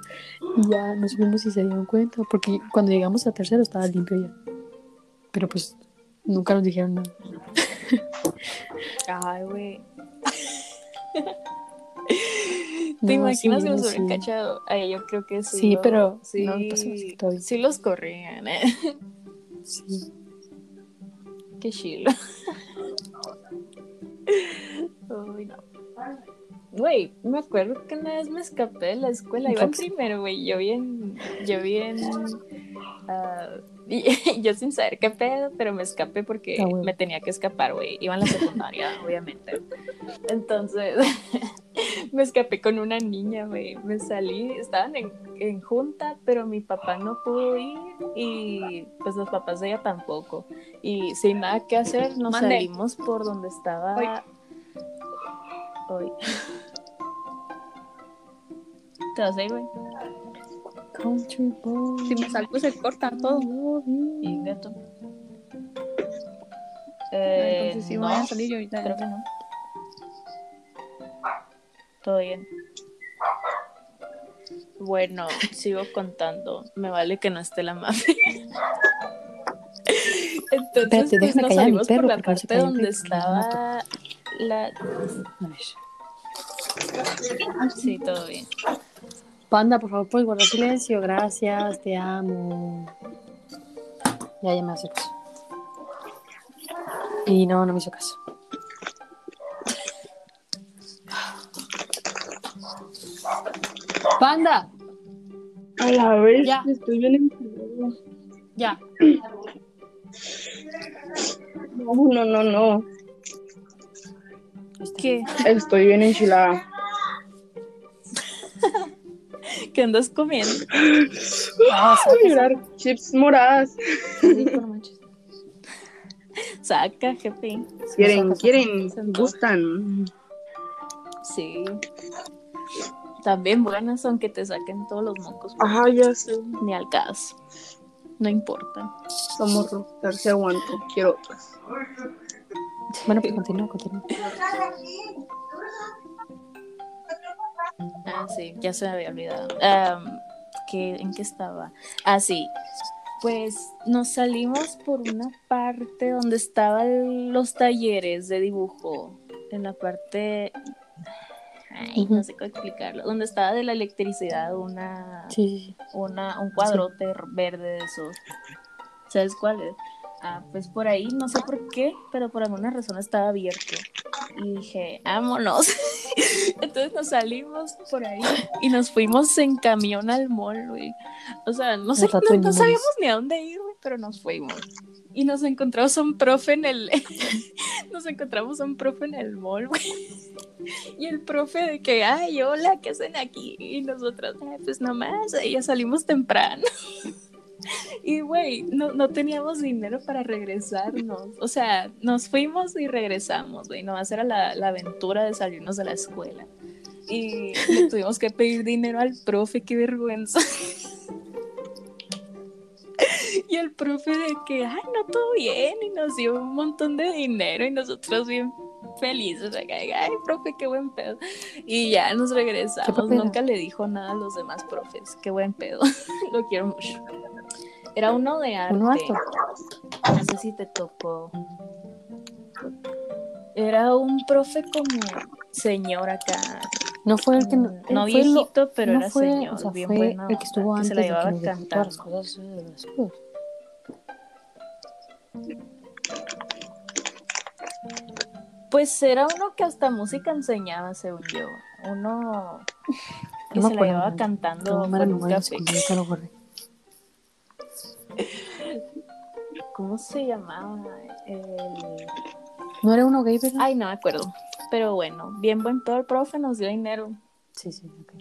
[SPEAKER 6] Y ya nos fuimos y se dieron cuenta, porque cuando llegamos a tercero estaba limpio ya. Pero pues nunca nos dijeron nada.
[SPEAKER 2] Ay, güey. (laughs)
[SPEAKER 6] No,
[SPEAKER 2] ¿Te imaginas
[SPEAKER 6] sí,
[SPEAKER 2] que los
[SPEAKER 6] no,
[SPEAKER 2] hubieran
[SPEAKER 6] sí.
[SPEAKER 2] cachado? Ay, yo creo que sí.
[SPEAKER 6] Sí,
[SPEAKER 2] lo-
[SPEAKER 6] pero
[SPEAKER 2] sí,
[SPEAKER 6] no todavía.
[SPEAKER 2] sí los corrían, ¿eh?
[SPEAKER 6] Sí.
[SPEAKER 2] Qué chilo. Uy, no. Güey, me acuerdo que una vez me escapé de la escuela, iba en primero, güey, yo bien, yo bien, ah, y- (laughs) yo sin saber qué pedo, pero me escapé porque
[SPEAKER 6] Ah,
[SPEAKER 2] me tenía que escapar, güey, iba en la secundaria, (laughs) obviamente. Entonces, (laughs) me escapé con una niña, güey, me salí, estaban en, en junta, pero mi papá no pudo ir y pues los papás de ella tampoco. Y sin nada que hacer, nos
[SPEAKER 1] Mande.
[SPEAKER 2] salimos por donde estaba... Hoy. ¿Te vas a ir, güey?
[SPEAKER 6] Country boy.
[SPEAKER 1] Si me salgo se corta todo.
[SPEAKER 2] Y gato. Eh,
[SPEAKER 1] Entonces sí
[SPEAKER 2] no,
[SPEAKER 1] voy a salir y ahorita.
[SPEAKER 2] creo que no. Todo bien. Bueno, sigo contando. Me vale que no esté la mafia. (laughs) Entonces,
[SPEAKER 6] Espérate,
[SPEAKER 2] pues, nos salimos
[SPEAKER 6] perro,
[SPEAKER 2] por la parte donde
[SPEAKER 6] lo
[SPEAKER 2] estaba la... Sí, todo bien.
[SPEAKER 6] Panda, por favor, puedes guardar silencio. Gracias, te amo. Ya, ya me hace caso. Y no, no me hizo caso. Panda,
[SPEAKER 5] A la vez,
[SPEAKER 6] Ya.
[SPEAKER 5] estoy bien enfadada.
[SPEAKER 6] ya.
[SPEAKER 5] No, no, no, no.
[SPEAKER 2] ¿Qué?
[SPEAKER 5] Estoy bien enchilada. (laughs)
[SPEAKER 2] ¿Qué andas comiendo?
[SPEAKER 6] Ah,
[SPEAKER 5] Voy a llorar. Chips moradas.
[SPEAKER 6] manches.
[SPEAKER 2] Saca, jefe.
[SPEAKER 5] Quieren, quieren, gustan.
[SPEAKER 2] Sí. También buenas, aunque te saquen todos los mocos.
[SPEAKER 5] Ajá, ya sé.
[SPEAKER 2] Ni al caso. No importa.
[SPEAKER 5] Somos rockstar, se aguanto. Quiero otras.
[SPEAKER 6] Bueno, pues continúa, continúa.
[SPEAKER 2] Ah, sí, ya se me había olvidado. ¿qué- ¿En qué estaba? Ah, sí. Pues nos salimos por una parte donde estaban los talleres de dibujo. En la parte. Ay, no sé cómo explicarlo. Donde estaba de la electricidad una.
[SPEAKER 6] Sí.
[SPEAKER 2] una, un cuadrote verde de esos. ¿Sabes cuál es? Ah, pues por ahí, no sé por qué, pero por alguna razón estaba abierto. Y dije, vámonos. (laughs) Entonces nos salimos por ahí y nos fuimos en camión al mall, güey. O sea, no sé, no, sabíamos ni a dónde ir, güey, pero nos fuimos. Y nos encontramos a un profe en el... (laughs) nos encontramos a un profe en el mall, güey. Y el profe de que, ay, hola, ¿qué hacen aquí? Y nosotras, "Ay, pues nomás, ya salimos temprano. Y, güey, no, no teníamos dinero para regresarnos. O sea, nos fuimos y regresamos, güey. Nomás era la, la aventura de salirnos de la escuela. Y le (laughs) tuvimos que pedir dinero al profe, qué vergüenza. Y el profe de que, ay, no, todo bien. Y nos dio un montón de dinero y nosotros bien felices. Ay, profe, qué buen pedo. Y ya nos
[SPEAKER 6] ¿Qué
[SPEAKER 2] regresamos. Nunca le dijo nada a los demás profes. Qué buen pedo. (laughs) Lo quiero mucho. Era uno de arte.
[SPEAKER 6] Uno.
[SPEAKER 2] No sé si te tocó. Era un profe como señor acá.
[SPEAKER 6] No fue el que no,
[SPEAKER 2] Mm, no
[SPEAKER 6] fue lo-
[SPEAKER 2] viejito, pero
[SPEAKER 6] no
[SPEAKER 2] era
[SPEAKER 6] fue,
[SPEAKER 2] señor.
[SPEAKER 6] o sea,
[SPEAKER 2] bien
[SPEAKER 6] fue
[SPEAKER 2] bueno.
[SPEAKER 6] el que estuvo antes
[SPEAKER 2] se la
[SPEAKER 6] de que
[SPEAKER 2] llevaba
[SPEAKER 6] nos dejó todas las
[SPEAKER 2] cantando.
[SPEAKER 6] cosas de las cosas.
[SPEAKER 2] Pues era uno que hasta música enseñaba, según yo. Uno (laughs) que
[SPEAKER 6] No
[SPEAKER 2] se la llevaba cantando
[SPEAKER 6] mala
[SPEAKER 2] por un café. ¿Cómo se llamaba? El...
[SPEAKER 6] ¿No era uno gay, verdad?
[SPEAKER 2] Ay, no me acuerdo. Pero bueno, bien buen todo el profe nos dio dinero.
[SPEAKER 6] Sí, sí, ok.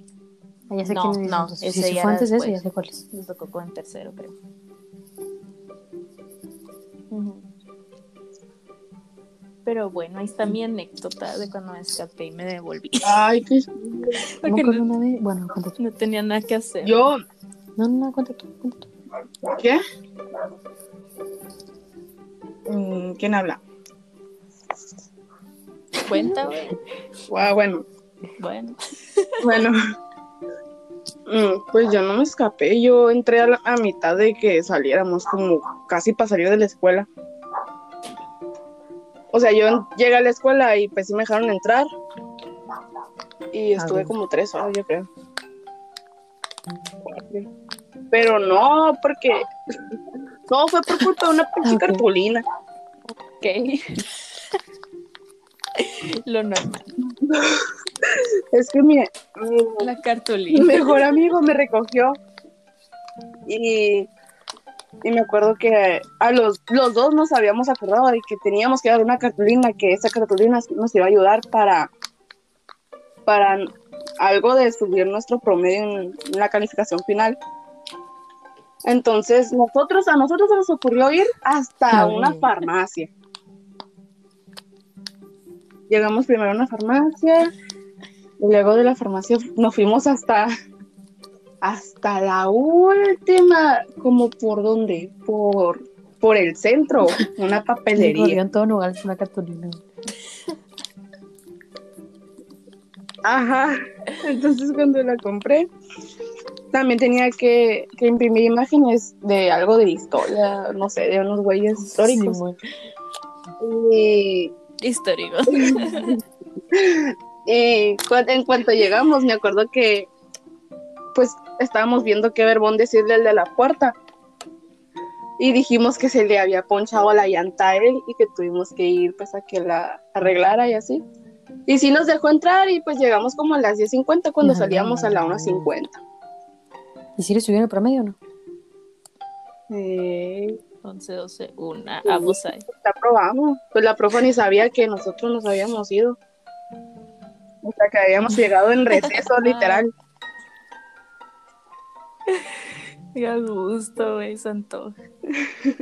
[SPEAKER 6] Ah, ya sé
[SPEAKER 2] No,
[SPEAKER 6] quién es.
[SPEAKER 2] no, ese
[SPEAKER 6] si
[SPEAKER 2] ya
[SPEAKER 6] fue antes de eso, ya sé cuál es.
[SPEAKER 2] Nos tocó con el tercero, creo. Pero bueno, ahí está mi anécdota de cuando me escapé y me devolví.
[SPEAKER 5] Ay, qué. (laughs)
[SPEAKER 2] Porque no,
[SPEAKER 6] una vez. Bueno,
[SPEAKER 2] no tenía nada que hacer.
[SPEAKER 5] Yo,
[SPEAKER 6] No, no, no, cuenta tú. Cuenta tú.
[SPEAKER 5] ¿Qué? Mm, ¿Quién habla?
[SPEAKER 2] Cuenta, güey.
[SPEAKER 5] Ah, bueno,
[SPEAKER 2] Bueno.
[SPEAKER 5] bueno. Mm, Pues yo no me escapé, yo entré a, la- a mitad de que saliéramos, como casi para salir de la escuela. O sea, yo llegué a la escuela y pues sí me dejaron entrar. Y estuve como tres horas, yo creo. Pero no, porque... No, fue por culpa de una pinche cartulina.
[SPEAKER 2] Ok. Lo normal.
[SPEAKER 5] Es que mi, mi
[SPEAKER 2] La
[SPEAKER 5] mi
[SPEAKER 2] cartulina.
[SPEAKER 5] mejor amigo me recogió y, y me acuerdo que a los, los dos nos habíamos acordado de que teníamos que dar una cartulina, que esa cartulina nos iba a ayudar para, para algo de subir nuestro promedio en, en la calificación final. Entonces, nosotros, a nosotros se nos ocurrió ir hasta una farmacia. Llegamos primero a una farmacia, y luego de la farmacia nos fuimos hasta hasta la última, como por dónde, por por el centro, una (laughs) papelería.
[SPEAKER 6] en todo Nogales una cartulina.
[SPEAKER 5] Ajá. Entonces cuando la compré, también tenía que, que imprimir imágenes de algo de historia, no sé, de unos güeyes históricos.
[SPEAKER 6] Simón.
[SPEAKER 5] Y,
[SPEAKER 2] Histórico.
[SPEAKER 5] y (laughs) cu- en cuanto llegamos, me acuerdo que pues estábamos viendo qué verbón decirle el de la puerta. Y dijimos que se le había ponchado la llanta a él y que tuvimos que ir pues a que la arreglara y así. Y sí nos dejó entrar y pues llegamos como a las 10.50 cuando salíamos a la 1.50.
[SPEAKER 6] ¿Y si le subieron el promedio o no?
[SPEAKER 5] Eh,
[SPEAKER 2] 11, 12, 1. Vamos ahí.
[SPEAKER 5] la probamos. Pues la profa ni sabía que nosotros nos habíamos ido. O sea, que habíamos llegado en receso, (laughs) literal. (laughs)
[SPEAKER 2] Qué a gusto, güey, santo. (laughs)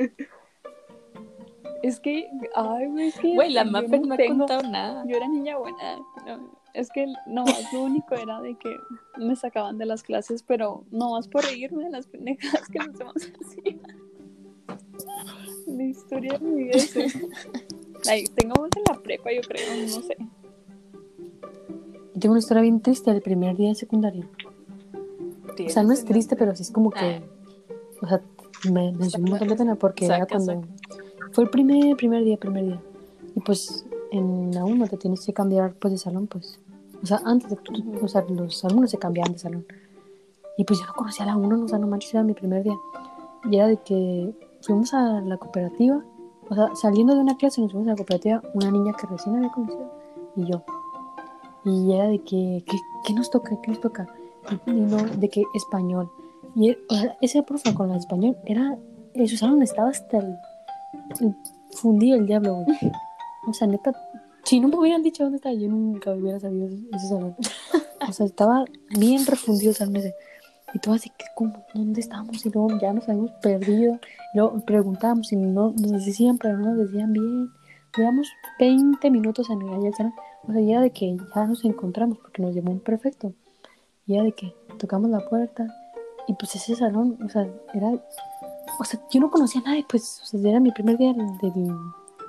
[SPEAKER 1] Es que, ay, güey, es que.
[SPEAKER 2] Güey, la
[SPEAKER 1] yo
[SPEAKER 2] Mapper no ha
[SPEAKER 1] tengo-
[SPEAKER 2] contado nada.
[SPEAKER 1] Yo era niña buena. no, es que no, lo único era de que me sacaban de las clases, pero no más por reírme de las pendejadas que nos demás hacían. La historia de mi vida es esa. Ay, tengamos en la prepa, yo creo, no sé.
[SPEAKER 6] Yo tengo una historia bien triste del primer día de secundaria. O sea, no es triste, pero sí es como que. O sea, me, me dio un montón de pena porque era
[SPEAKER 2] Saca,
[SPEAKER 6] cuando. Fue el primer, primer día, primer día. Y pues en la uno te tienes que cambiar pues de salón, pues. O sea, antes de tú, o sea, los alumnos se cambiaban de salón. Y pues yo no conocía a la uno, o sea, no manches, era mi primer día. Y era de que fuimos a la cooperativa, o sea, saliendo de una clase nos fuimos a la cooperativa, una niña que recién había conocido y yo. Y era de que, ¿qué, qué nos toca? ¿Qué nos toca? Y, y no, de que español. Y o sea, ese profe con la de español era, en su salón estaba hasta el, el fundido el diablo, güey. O sea, neta, si no me hubieran dicho dónde estaba, yo nunca hubiera sabido ese, salón. O sea, estaba bien refundido ese. Y todo así que, ¿cómo? ¿Dónde estamos? Y luego ya nos habíamos perdido. Y luego preguntábamos y no nos decían, pero no nos decían bien. Duramos 20 minutos en el salón. O sea, y era de que ya nos encontramos porque nos llevó un prefecto. Y era de que tocamos la puerta. Y pues ese salón, o sea, era. O sea, yo no conocía a nadie, pues, o sea, era mi primer día del-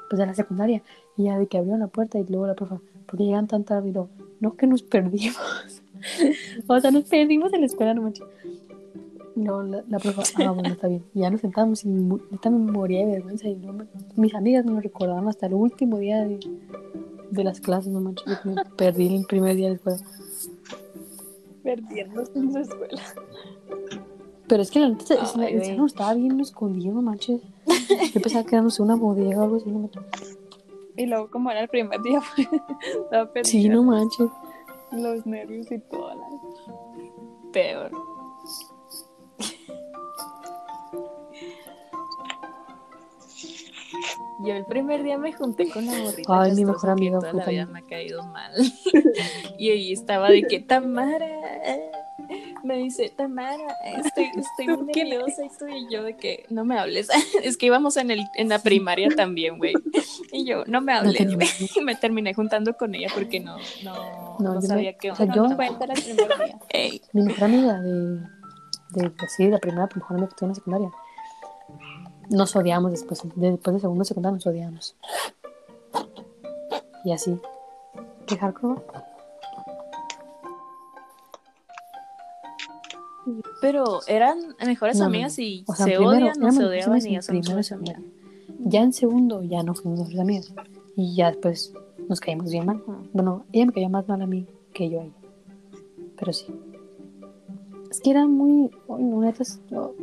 [SPEAKER 6] pues, de la secundaria. Y ya de que abrieron la puerta y luego la profa, ¿por qué llegan tan tarde? Y luego, no, que nos perdimos. (laughs) o sea, nos perdimos en la escuela, no manches. Luego la, la profa, ah, bueno, está bien. Y ya nos sentamos y neta me moría de vergüenza. Y no, mis amigas me lo recordaban hasta el último día de, de las clases, no manches. Me perdí el primer día de la escuela.
[SPEAKER 1] Perdiéndose en su escuela.
[SPEAKER 6] Pero es que la neta,
[SPEAKER 2] Ay,
[SPEAKER 6] salón estaba bien escondido, no manches. Yo pensaba que era, no sé, una bodega o algo así, no.
[SPEAKER 1] Y luego, como era el primer día, (laughs) pues, estaba perdida.
[SPEAKER 6] Sí, no manches.
[SPEAKER 1] Los nervios y todo. La...
[SPEAKER 2] Peor. Yo el primer día me junté con la morrita.
[SPEAKER 6] Ay, mi mejor amiga
[SPEAKER 2] Toda la vida me ha caído mal. (laughs) y ahí estaba de que Tamara. (laughs) Me dice, Tamara, estoy, (laughs) estoy muy
[SPEAKER 1] ¿Quién
[SPEAKER 2] nerviosa y tú y yo de que no me hables. (laughs) es que íbamos en, el, en la primaria también, güey. Y yo, no me hables, güey. Y me terminé juntando con ella porque no, no,
[SPEAKER 6] No,
[SPEAKER 2] no,
[SPEAKER 6] me-
[SPEAKER 2] sabía qué
[SPEAKER 6] o sea,
[SPEAKER 2] onda.
[SPEAKER 6] yo-
[SPEAKER 1] No cuenta día.
[SPEAKER 2] Ey,
[SPEAKER 6] Mi mejor amiga de, de, de- sí, la primera mejor amiga que tuve en la secundaria. Nos odiamos después, de- después de segundo de secundaria nos odiamos. Y así. ¿Qué hardcore?
[SPEAKER 2] Pero eran mejores
[SPEAKER 6] No, no,
[SPEAKER 2] amigas
[SPEAKER 6] no.
[SPEAKER 2] y
[SPEAKER 6] O sea,
[SPEAKER 2] se
[SPEAKER 6] primero,
[SPEAKER 2] odian o
[SPEAKER 6] éramos
[SPEAKER 2] se
[SPEAKER 6] mejores
[SPEAKER 2] odiaban y ya son mejores amigas.
[SPEAKER 6] Ya en segundo ya no fuimos mejores amigas. Y ya después nos caímos bien mal. Bueno, ella me cayó más mal a mí que yo a ella. Pero sí. Es que era muy. ay, no, oh.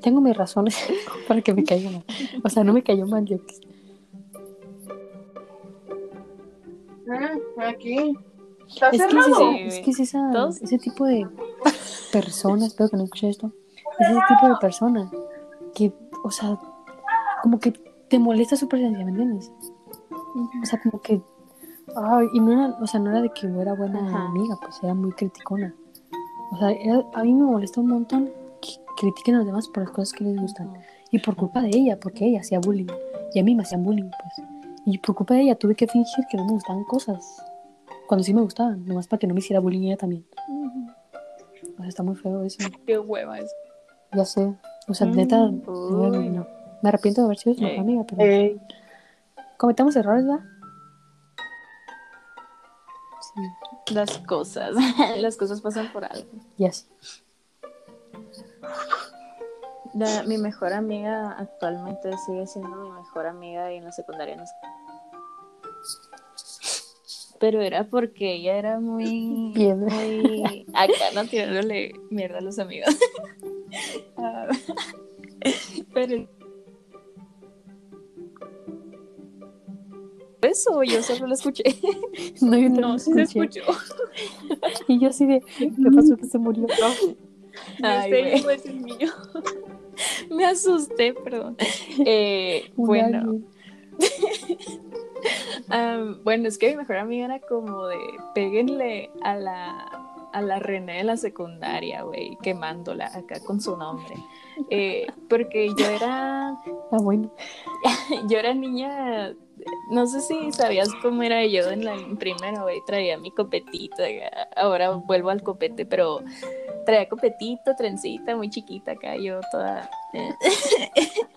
[SPEAKER 6] Tengo mis razones (laughs) para que me caiga mal. O sea, no me cayó mal yo.
[SPEAKER 5] Ah, aquí.
[SPEAKER 7] Está
[SPEAKER 6] Es que es, que es esa-
[SPEAKER 2] Todos-
[SPEAKER 6] ese tipo de personas, espero que no escuche esto, es ese tipo de persona que, o sea, como que te molesta su presencia, ¿me entiendes? O sea, como que, y no era, o sea, no era de que era buena
[SPEAKER 2] Ajá.
[SPEAKER 6] amiga, pues era muy criticona. O sea, era- a mí me molesta un montón que critiquen a los demás por las cosas que les gustan. Y por culpa de ella, porque ella hacía bullying. Y a mí me hacían bullying, pues. Y por culpa de ella tuve que fingir que no me gustaban cosas. Cuando sí me gustaban, nomás para que no me hiciera bullying ella también. O sea, está muy feo eso.
[SPEAKER 1] Qué hueva eso.
[SPEAKER 6] Ya sé. O sea, neta, no. me arrepiento de haber sido su amiga, pero cometemos errores, ¿verdad? Sí.
[SPEAKER 2] Las cosas. (laughs) Las cosas pasan por algo.
[SPEAKER 6] Y así.
[SPEAKER 2] La- mi mejor amiga actualmente sigue siendo mi mejor amiga y en la secundaria no sé. Pero era porque ella era muy.
[SPEAKER 6] Piedra.
[SPEAKER 2] muy- Acá no tirándole mierda a los amigos. (laughs) Ah, Pero. Eso, yo solo lo escuché. (laughs)
[SPEAKER 6] No, yo
[SPEAKER 1] No,
[SPEAKER 6] no
[SPEAKER 1] se
[SPEAKER 6] escuché.
[SPEAKER 1] escuchó. (laughs)
[SPEAKER 6] Y yo así de, ¿qué pasó que se murió?
[SPEAKER 2] Ay,
[SPEAKER 1] sé,
[SPEAKER 2] güey.
[SPEAKER 1] pues, el mío.
[SPEAKER 2] Me asusté, perdón. Eh, bueno. Am, (laughs) bueno, es que mi mejor amiga era como de péguenle a la, a la René de la secundaria, güey, quemándola acá con su nombre. Eh, porque yo era,
[SPEAKER 6] Ah, bueno. (laughs)
[SPEAKER 2] yo era niña, no sé si sabías cómo era yo en la en primero, güey, traía mi copetito, ahora vuelvo al copete, pero traía copetito, trencita, muy chiquita acá, yo toda... eh. (laughs)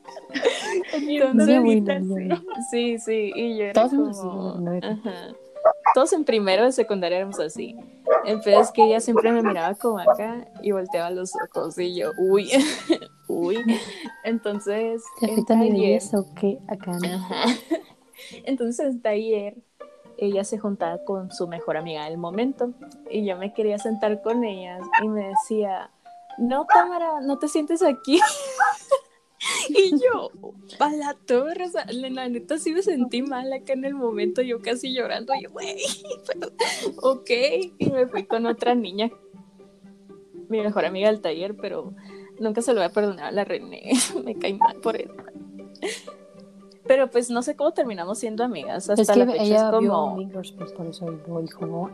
[SPEAKER 2] Entonces. Sí, sí, y yo era
[SPEAKER 6] Todos
[SPEAKER 2] como... Ajá. Todos en primero de secundaria éramos así. El pedo es que ella siempre me miraba como acá y volteaba los ojos y yo, uy, (laughs) uy. Entonces,
[SPEAKER 6] ¿Te afecta mi belleza o qué? Acá no.
[SPEAKER 2] Ajá. (laughs) Entonces, en taller, ella se juntaba con su mejor amiga del momento y yo me quería sentar con ellas y me decía, no, Tamara, no te sientes aquí. (laughs) y yo, a la torre, la neta sí me sentí mal acá en el momento, yo casi llorando, y yo, güey, pero, ok, y me fui con otra niña, mi mejor amiga del taller, pero nunca se lo voy a perdonar a la René, (laughs) me cae mal por eso. Pero pues no sé cómo terminamos siendo amigas. Hasta
[SPEAKER 6] Es que
[SPEAKER 2] la fecha
[SPEAKER 6] ella
[SPEAKER 2] es
[SPEAKER 6] vio
[SPEAKER 2] como.
[SPEAKER 6] Mean Girls, pues por eso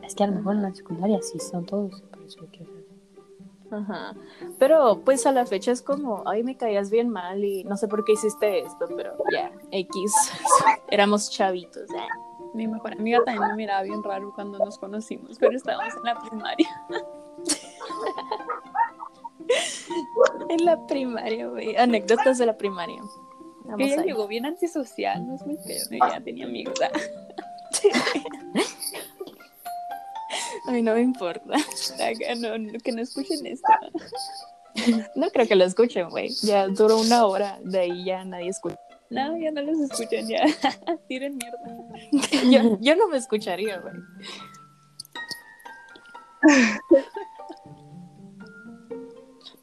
[SPEAKER 6] es que a lo mejor en la secundaria sí son todos, por eso hay que hacer.
[SPEAKER 2] Ajá. Pero pues a la fecha es como, ay, me caías bien mal y no sé por qué hiciste esto, pero ya, X. (laughs) Éramos chavitos. ya.
[SPEAKER 1] Mi mejor amiga también me miraba bien raro cuando nos conocimos, pero estábamos en la primaria. (laughs)
[SPEAKER 2] En la primaria, güey. Anécdotas de la primaria. Vamos
[SPEAKER 1] ella
[SPEAKER 2] ahí.
[SPEAKER 1] llegó bien antisocial, no es muy feo, ella tenía amigos. ah. (laughs)
[SPEAKER 2] A mí no me importa.
[SPEAKER 1] No, que no escuchen esto.
[SPEAKER 2] No creo que lo escuchen, güey. Ya duró una hora, de ahí ya nadie escucha.
[SPEAKER 1] No, ya no los escuchan, ya. (laughs) Tiren mierda. (laughs)
[SPEAKER 2] Yo, yo no me escucharía, güey.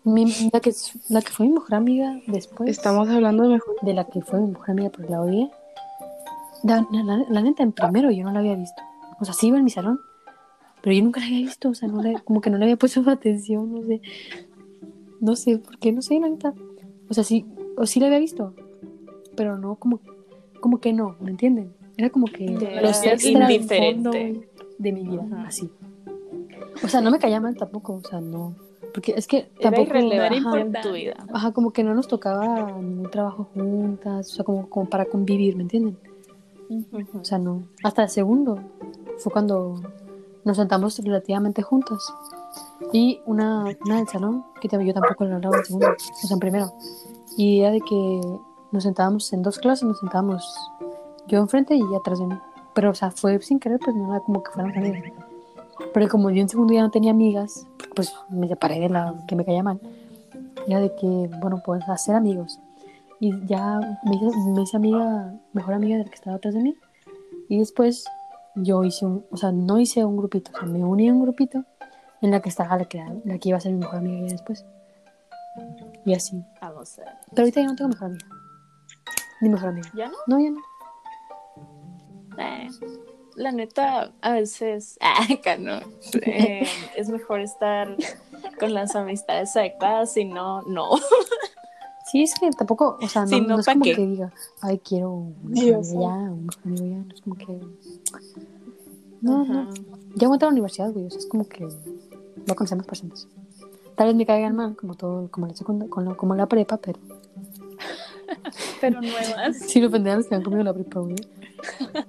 [SPEAKER 6] Mi- la, que, la que fue mi mejor amiga después
[SPEAKER 5] Estamos hablando de mejor.
[SPEAKER 6] de la que fue mi mejor amiga, pero la odié. La, la- la- la neta, en primero yo no la había visto. O sea, sí iba en mi salón, pero yo nunca la había visto. O sea, no le- como que no le había puesto (laughs) atención, no sé. No sé, por qué, no sé, la neta. O sea, sí, o sí la había visto, pero no, como, como que no, ¿me entienden? Era como que
[SPEAKER 2] Era
[SPEAKER 6] los extras del
[SPEAKER 2] indiferente.
[SPEAKER 6] fondo de mi vida,
[SPEAKER 2] Ajá.
[SPEAKER 6] así. O sea, no me caía mal tampoco, o sea, no. Porque es que
[SPEAKER 2] Era
[SPEAKER 6] tampoco. ajá,
[SPEAKER 2] en tu vida.
[SPEAKER 6] Ajá, como que no nos tocaba ningún trabajo juntas, o sea, como, como para convivir, ¿me entienden? O sea, no. Hasta el segundo fue cuando nos sentamos relativamente juntas. Y una, una del salón, que yo tampoco le hablaba en segundo, o sea, en primero. Y era de que nos sentábamos en dos clases, nos sentábamos yo enfrente y ella atrás de mí. Pero, o sea, fue sin querer, pues no era como que fuéramos amigas. Pero como yo en segundo ya no tenía amigas, pues me separé de la que me caía mal. Era de que, bueno, pues hacer amigos. Y ya me hice, me hice amiga, mejor amiga de la que estaba atrás de mí. Y después yo hice un, o sea, no hice un grupito, o sea, me uní a un grupito en la que estaba la que, la que iba a ser mi mejor amiga ya después. Y así.
[SPEAKER 2] Vamos a ver.
[SPEAKER 6] Pero ahorita ya no tengo mejor amiga. Ni mejor amiga.
[SPEAKER 2] ¿Ya no?
[SPEAKER 6] No, ya no.
[SPEAKER 2] Eh, la neta, a veces, (laughs) ah, acá no, eh, es mejor estar con las amistades adecuadas, si no, no.
[SPEAKER 6] Sí, es que tampoco, o sea, no,
[SPEAKER 2] no,
[SPEAKER 6] no es
[SPEAKER 2] ¿pa'
[SPEAKER 6] como
[SPEAKER 2] qué?
[SPEAKER 6] que diga, ay, quiero un amigo ya, un amigo ya, no es como que... No, no,
[SPEAKER 2] Ajá.
[SPEAKER 6] ya voy a entrar a la universidad, güey, o sea, es como que voy a conocer más personas. Tal vez me caigan mal, como todo, como la segunda, como, como la prepa, pero (laughs)
[SPEAKER 1] Pero nuevas. (laughs)
[SPEAKER 6] sí los que han comido la prepa, güey.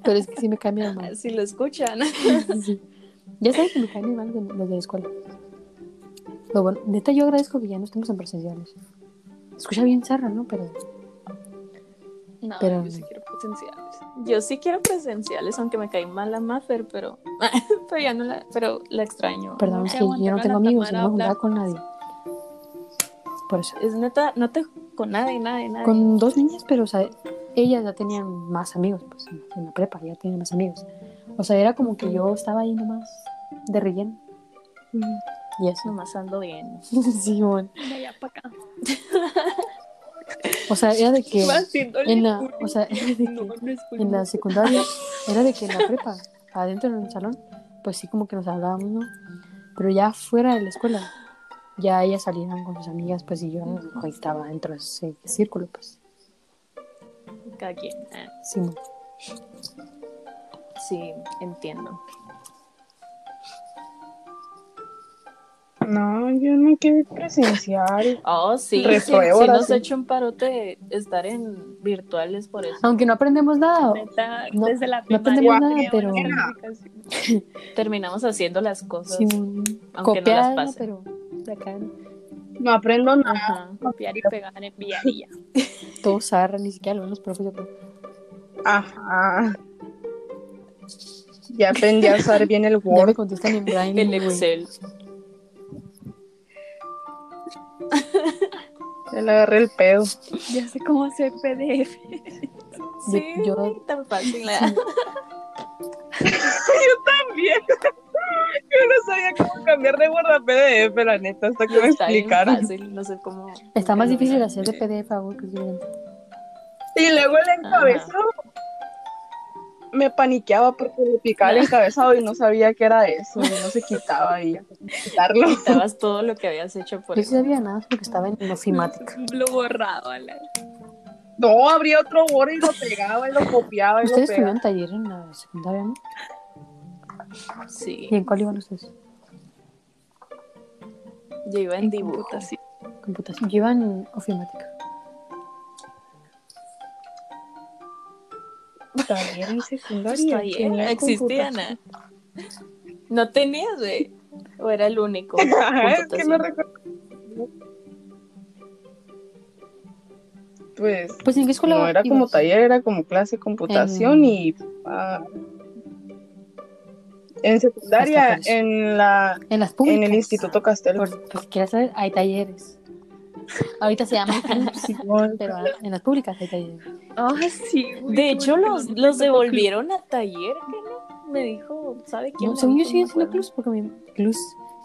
[SPEAKER 6] Pero es que sí me bien mal.
[SPEAKER 2] Si lo escuchan.
[SPEAKER 6] Sí. Ya sabes que me caen bien mal los de, los de la escuela. Pero bueno, neta, yo agradezco que ya no estemos en presenciales. Escucha bien zarra, ¿no? Pero
[SPEAKER 1] No,
[SPEAKER 6] Pero-
[SPEAKER 1] yo sí quiero presenciales.
[SPEAKER 2] Yo sí quiero presenciales, aunque me cae mal la Maffer, pero, (laughs) pero ya no la, pero la extraño.
[SPEAKER 6] perdón, es que yo no tengo amigos no me
[SPEAKER 1] a
[SPEAKER 6] juntaba con nadie. Por eso.
[SPEAKER 2] Es neta, no te con nadie, nadie, nadie.
[SPEAKER 6] Con dos niñas, pero, o sea, ellas ya tenían más amigos, pues, en- la prepa, ya tenían más amigos. O sea, era como que yo estaba ahí nomás de relleno. Y eso.
[SPEAKER 2] Nomás ando bien. (laughs)
[SPEAKER 6] sí, bueno.
[SPEAKER 1] De allá para acá.
[SPEAKER 6] O sea, era de que en la, o sea, (laughs) era de que
[SPEAKER 1] No, no
[SPEAKER 6] en la secundaria, (laughs) era de que en la prepa, adentro en el salón, pues sí como que nos hablábamos, ¿no? Pero ya fuera de la escuela, ya ellas salieron con sus amigas, pues y yo no estaba dentro de ese círculo, pues.
[SPEAKER 2] Cada quien. Ah,
[SPEAKER 6] Sí,
[SPEAKER 2] entiendo.
[SPEAKER 5] No, yo no quiero presencial.
[SPEAKER 2] Oh, sí, sí, sí nos
[SPEAKER 5] sí.
[SPEAKER 2] ha hecho un parote de estar en virtuales por eso.
[SPEAKER 6] Aunque no aprendemos nada,
[SPEAKER 1] Neta,
[SPEAKER 6] No-
[SPEAKER 1] desde la
[SPEAKER 6] no nada, pero-. (laughs)
[SPEAKER 2] Terminamos haciendo las cosas.
[SPEAKER 6] sí,
[SPEAKER 2] Aunque no las pasen.
[SPEAKER 6] pero de acá
[SPEAKER 5] No aprendo nada.
[SPEAKER 2] Ajá.
[SPEAKER 1] Copiar y pegar, enviar y ya. (laughs)
[SPEAKER 6] todo zarra, ni siquiera los profes, yo creo.
[SPEAKER 5] Ajá. Ya aprendí a usar bien el (laughs)
[SPEAKER 6] Ya me
[SPEAKER 5] Word.
[SPEAKER 6] contestan en braille,
[SPEAKER 2] El. Excel.
[SPEAKER 5] Ya le agarré el pedo.
[SPEAKER 1] Ya sé cómo hacer PDF.
[SPEAKER 2] Sí,
[SPEAKER 6] yo-
[SPEAKER 2] tan fácil. (laughs)
[SPEAKER 5] También. Yo no sabía cómo cambiar de a PDF, la neta, hasta que me
[SPEAKER 2] Está
[SPEAKER 5] explicaron.
[SPEAKER 2] fácil, no sé cómo.
[SPEAKER 6] Está más difícil
[SPEAKER 2] lo-
[SPEAKER 6] hacer de PDF, güey, que.
[SPEAKER 5] Y luego el encabezado. Me paniqueaba porque le picaba el encabezado y no sabía qué era eso. Y no se quitaba y ya, quitarlo. (laughs)
[SPEAKER 2] Quitabas todo lo que habías hecho por
[SPEAKER 6] Yo sí
[SPEAKER 2] eso.
[SPEAKER 6] sabía nada porque estaba en ofimática. (laughs)
[SPEAKER 1] Lo borraba. La...
[SPEAKER 5] No, abría otro Word y lo pegaba y lo copiaba y lo
[SPEAKER 6] Ustedes
[SPEAKER 5] pegaba.
[SPEAKER 6] estudiaron taller en la secundaria, ¿no?
[SPEAKER 2] Sí.
[SPEAKER 6] ¿Y en cuál iban ustedes?
[SPEAKER 2] Yo iba en dibujo.
[SPEAKER 1] computación.
[SPEAKER 6] Computación. Yo iba en ofimática.
[SPEAKER 5] Taller en
[SPEAKER 2] Pues,
[SPEAKER 5] secundaria.
[SPEAKER 2] taller,
[SPEAKER 5] tenía
[SPEAKER 2] existían. No tenías, güey. O era el único.
[SPEAKER 5] Ajá, (laughs) es que no recuerdo. Pues
[SPEAKER 6] Pues en qué escuela
[SPEAKER 5] no era como
[SPEAKER 6] ibas?
[SPEAKER 5] taller, era como clase de computación
[SPEAKER 6] En-
[SPEAKER 5] y ah, en secundaria en la
[SPEAKER 6] En las públicas.
[SPEAKER 5] en el Instituto Castelo.
[SPEAKER 6] Por, pues, quieras saber, hay talleres. Ahorita se
[SPEAKER 5] Simón. (laughs)
[SPEAKER 6] pero en las públicas hay talleres.
[SPEAKER 1] Ah, sí. güey,
[SPEAKER 2] De hecho, los, los devolvieron a taller, ¿qué no? Me dijo, ¿sabe quién?
[SPEAKER 6] No, según yo siguen siendo clubs porque mi clubs,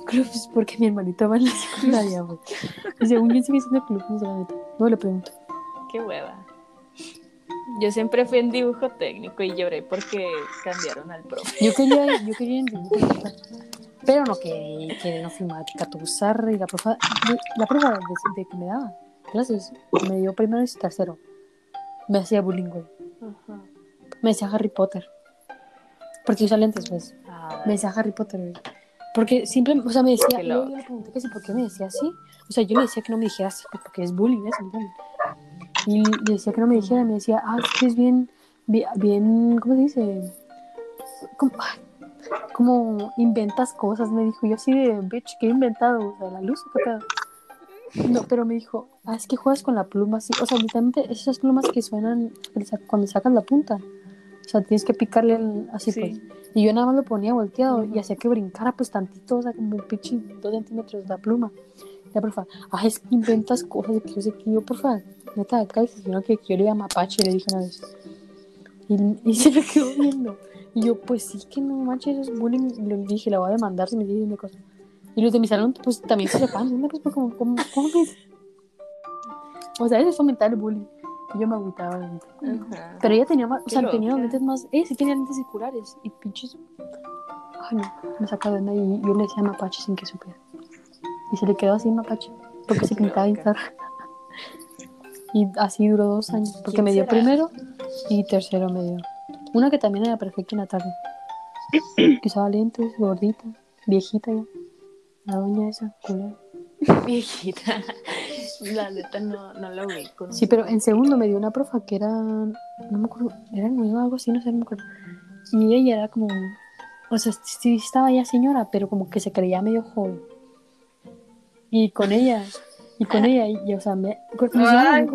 [SPEAKER 6] clubs porque mi hermanito va en la secundaria, (laughs) güey. Según yo sigue siendo clubs, no sé la neta. No le pregunto.
[SPEAKER 2] Qué hueva. Yo siempre fui en dibujo técnico y lloré porque cambiaron al profe.
[SPEAKER 6] Yo quería, yo quería en dibujo, neta. pero no quería en ofimática, tu zarra y la profa, la profa de, de que me daba clases, me dio primero y tercero. Me hacía bullying, güey. Me decía Harry Potter. Porque usa lentes, pues. Me decía Harry Potter, güey. Porque siempre, o sea, me decía, yo le pregunté que sí, ¿por qué me decía así? O sea, yo le decía que no me dijera así, porque es bullying, ¿eso? ¿entiendes? Y decía que no me dijera, me decía, ah, es que es bien, bien, ¿cómo se dice? Como, como inventas cosas, me dijo. Yo así de, bitch, ¿qué he inventado? O sea, la luz, ¿qué pedo? No, pero me dijo, ah, es que juegas con la pluma así. O sea, literalmente esas plumas que suenan cuando sacas la punta. O sea, tienes que picarle el- así,
[SPEAKER 1] Sí.
[SPEAKER 6] pues. Y yo nada más lo ponía volteado y hacía que brincara, pues tantito, o sea, como un pinche dos centímetros de la pluma. Ya, por favor, ay, es que inventas cosas que yo sé que yo, por favor, neta, cállate, sino que yo le llamo mapache, le dije una vez. Y, y se me quedó viendo. Y yo, pues sí, que no manches, eso es bullying. Y le dije, la voy a demandar si me sigue diciendo cosas. Y los de mi salón, pues también se sepan, ¿no? Pues, como, como, ¿cómo O sea, eso es fomentar el bullying. Yo me agüitaba. la neta.
[SPEAKER 2] Ajá.
[SPEAKER 6] Pero ella tenía más, o sea, tenía lentes más, eh, sí tenía lentes circulares y pinches. Ay, no, me sacaba de onda y yo le decía mapache sin que supiera. Y se le quedó así mapache, porque se pintaba bien (laughs) Y así duró dos años, porque
[SPEAKER 2] ¿Quién
[SPEAKER 6] me dio
[SPEAKER 2] será?
[SPEAKER 6] primero y tercero me dio. Una que también era perfecta en la tarde. (clears throat) que usaba lentes, gordita, viejita ya. La doña esa, culera.
[SPEAKER 2] Viejita. (laughs) La neta no, no la ubico.
[SPEAKER 6] Sí, pero en segundo me dio una profa que era, no me acuerdo, era nueva o algo así, no sé, no me acuerdo. Y ella era como, o sea, sí estaba ya señora, pero como que se creía medio joven. Y con ella, y con ella, y, o sea, me, nos
[SPEAKER 5] Ay, no,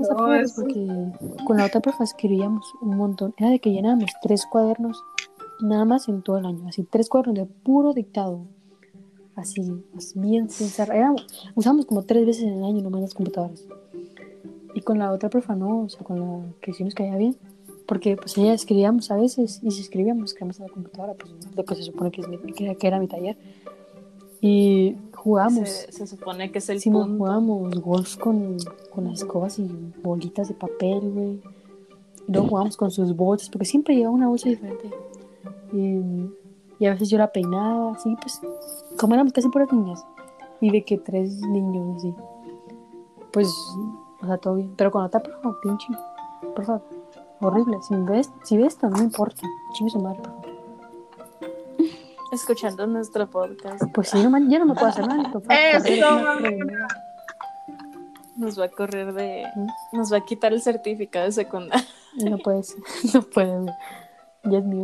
[SPEAKER 6] porque con la otra profa escribíamos un montón. Era de que llenábamos tres cuadernos, nada más en todo el año, así, tres cuadernos de puro dictado. Así, así, bien sin cerrar. Era- Usábamos como tres veces en el año nomás las computadoras. Y con la otra profa no, o sea, con la que sí nos caía bien. Porque pues ella escribíamos a veces y si escribíamos, escribíamos en la computadora, pues lo que se supone que, es mi- que era mi taller. Y jugábamos.
[SPEAKER 2] Se, se supone que es el
[SPEAKER 6] Sí,
[SPEAKER 2] punto.
[SPEAKER 6] jugábamos golf con, con las escobas y bolitas de papel, güey. Luego jugábamos con sus bolsas, porque siempre llevaba una bolsa diferente. Y, y a veces yo la peinaba, así, pues, como éramos casi puras niñas. Y de que tres niños, así. Pues, o sea, todo bien. Pero con otra, por favor, pinche. Por favor, horrible. Si ves, si ves esto, no importa. Chingue su madre, por favor.
[SPEAKER 2] Escuchando nuestro podcast.
[SPEAKER 6] Pues sí, no, man, ya no me puedo hacer nada. (laughs)
[SPEAKER 2] Nos va a correr de. Nos va a quitar el certificado de secundaria.
[SPEAKER 6] No (laughs) puede ser. (laughs) No puede, güey. Ya es mío.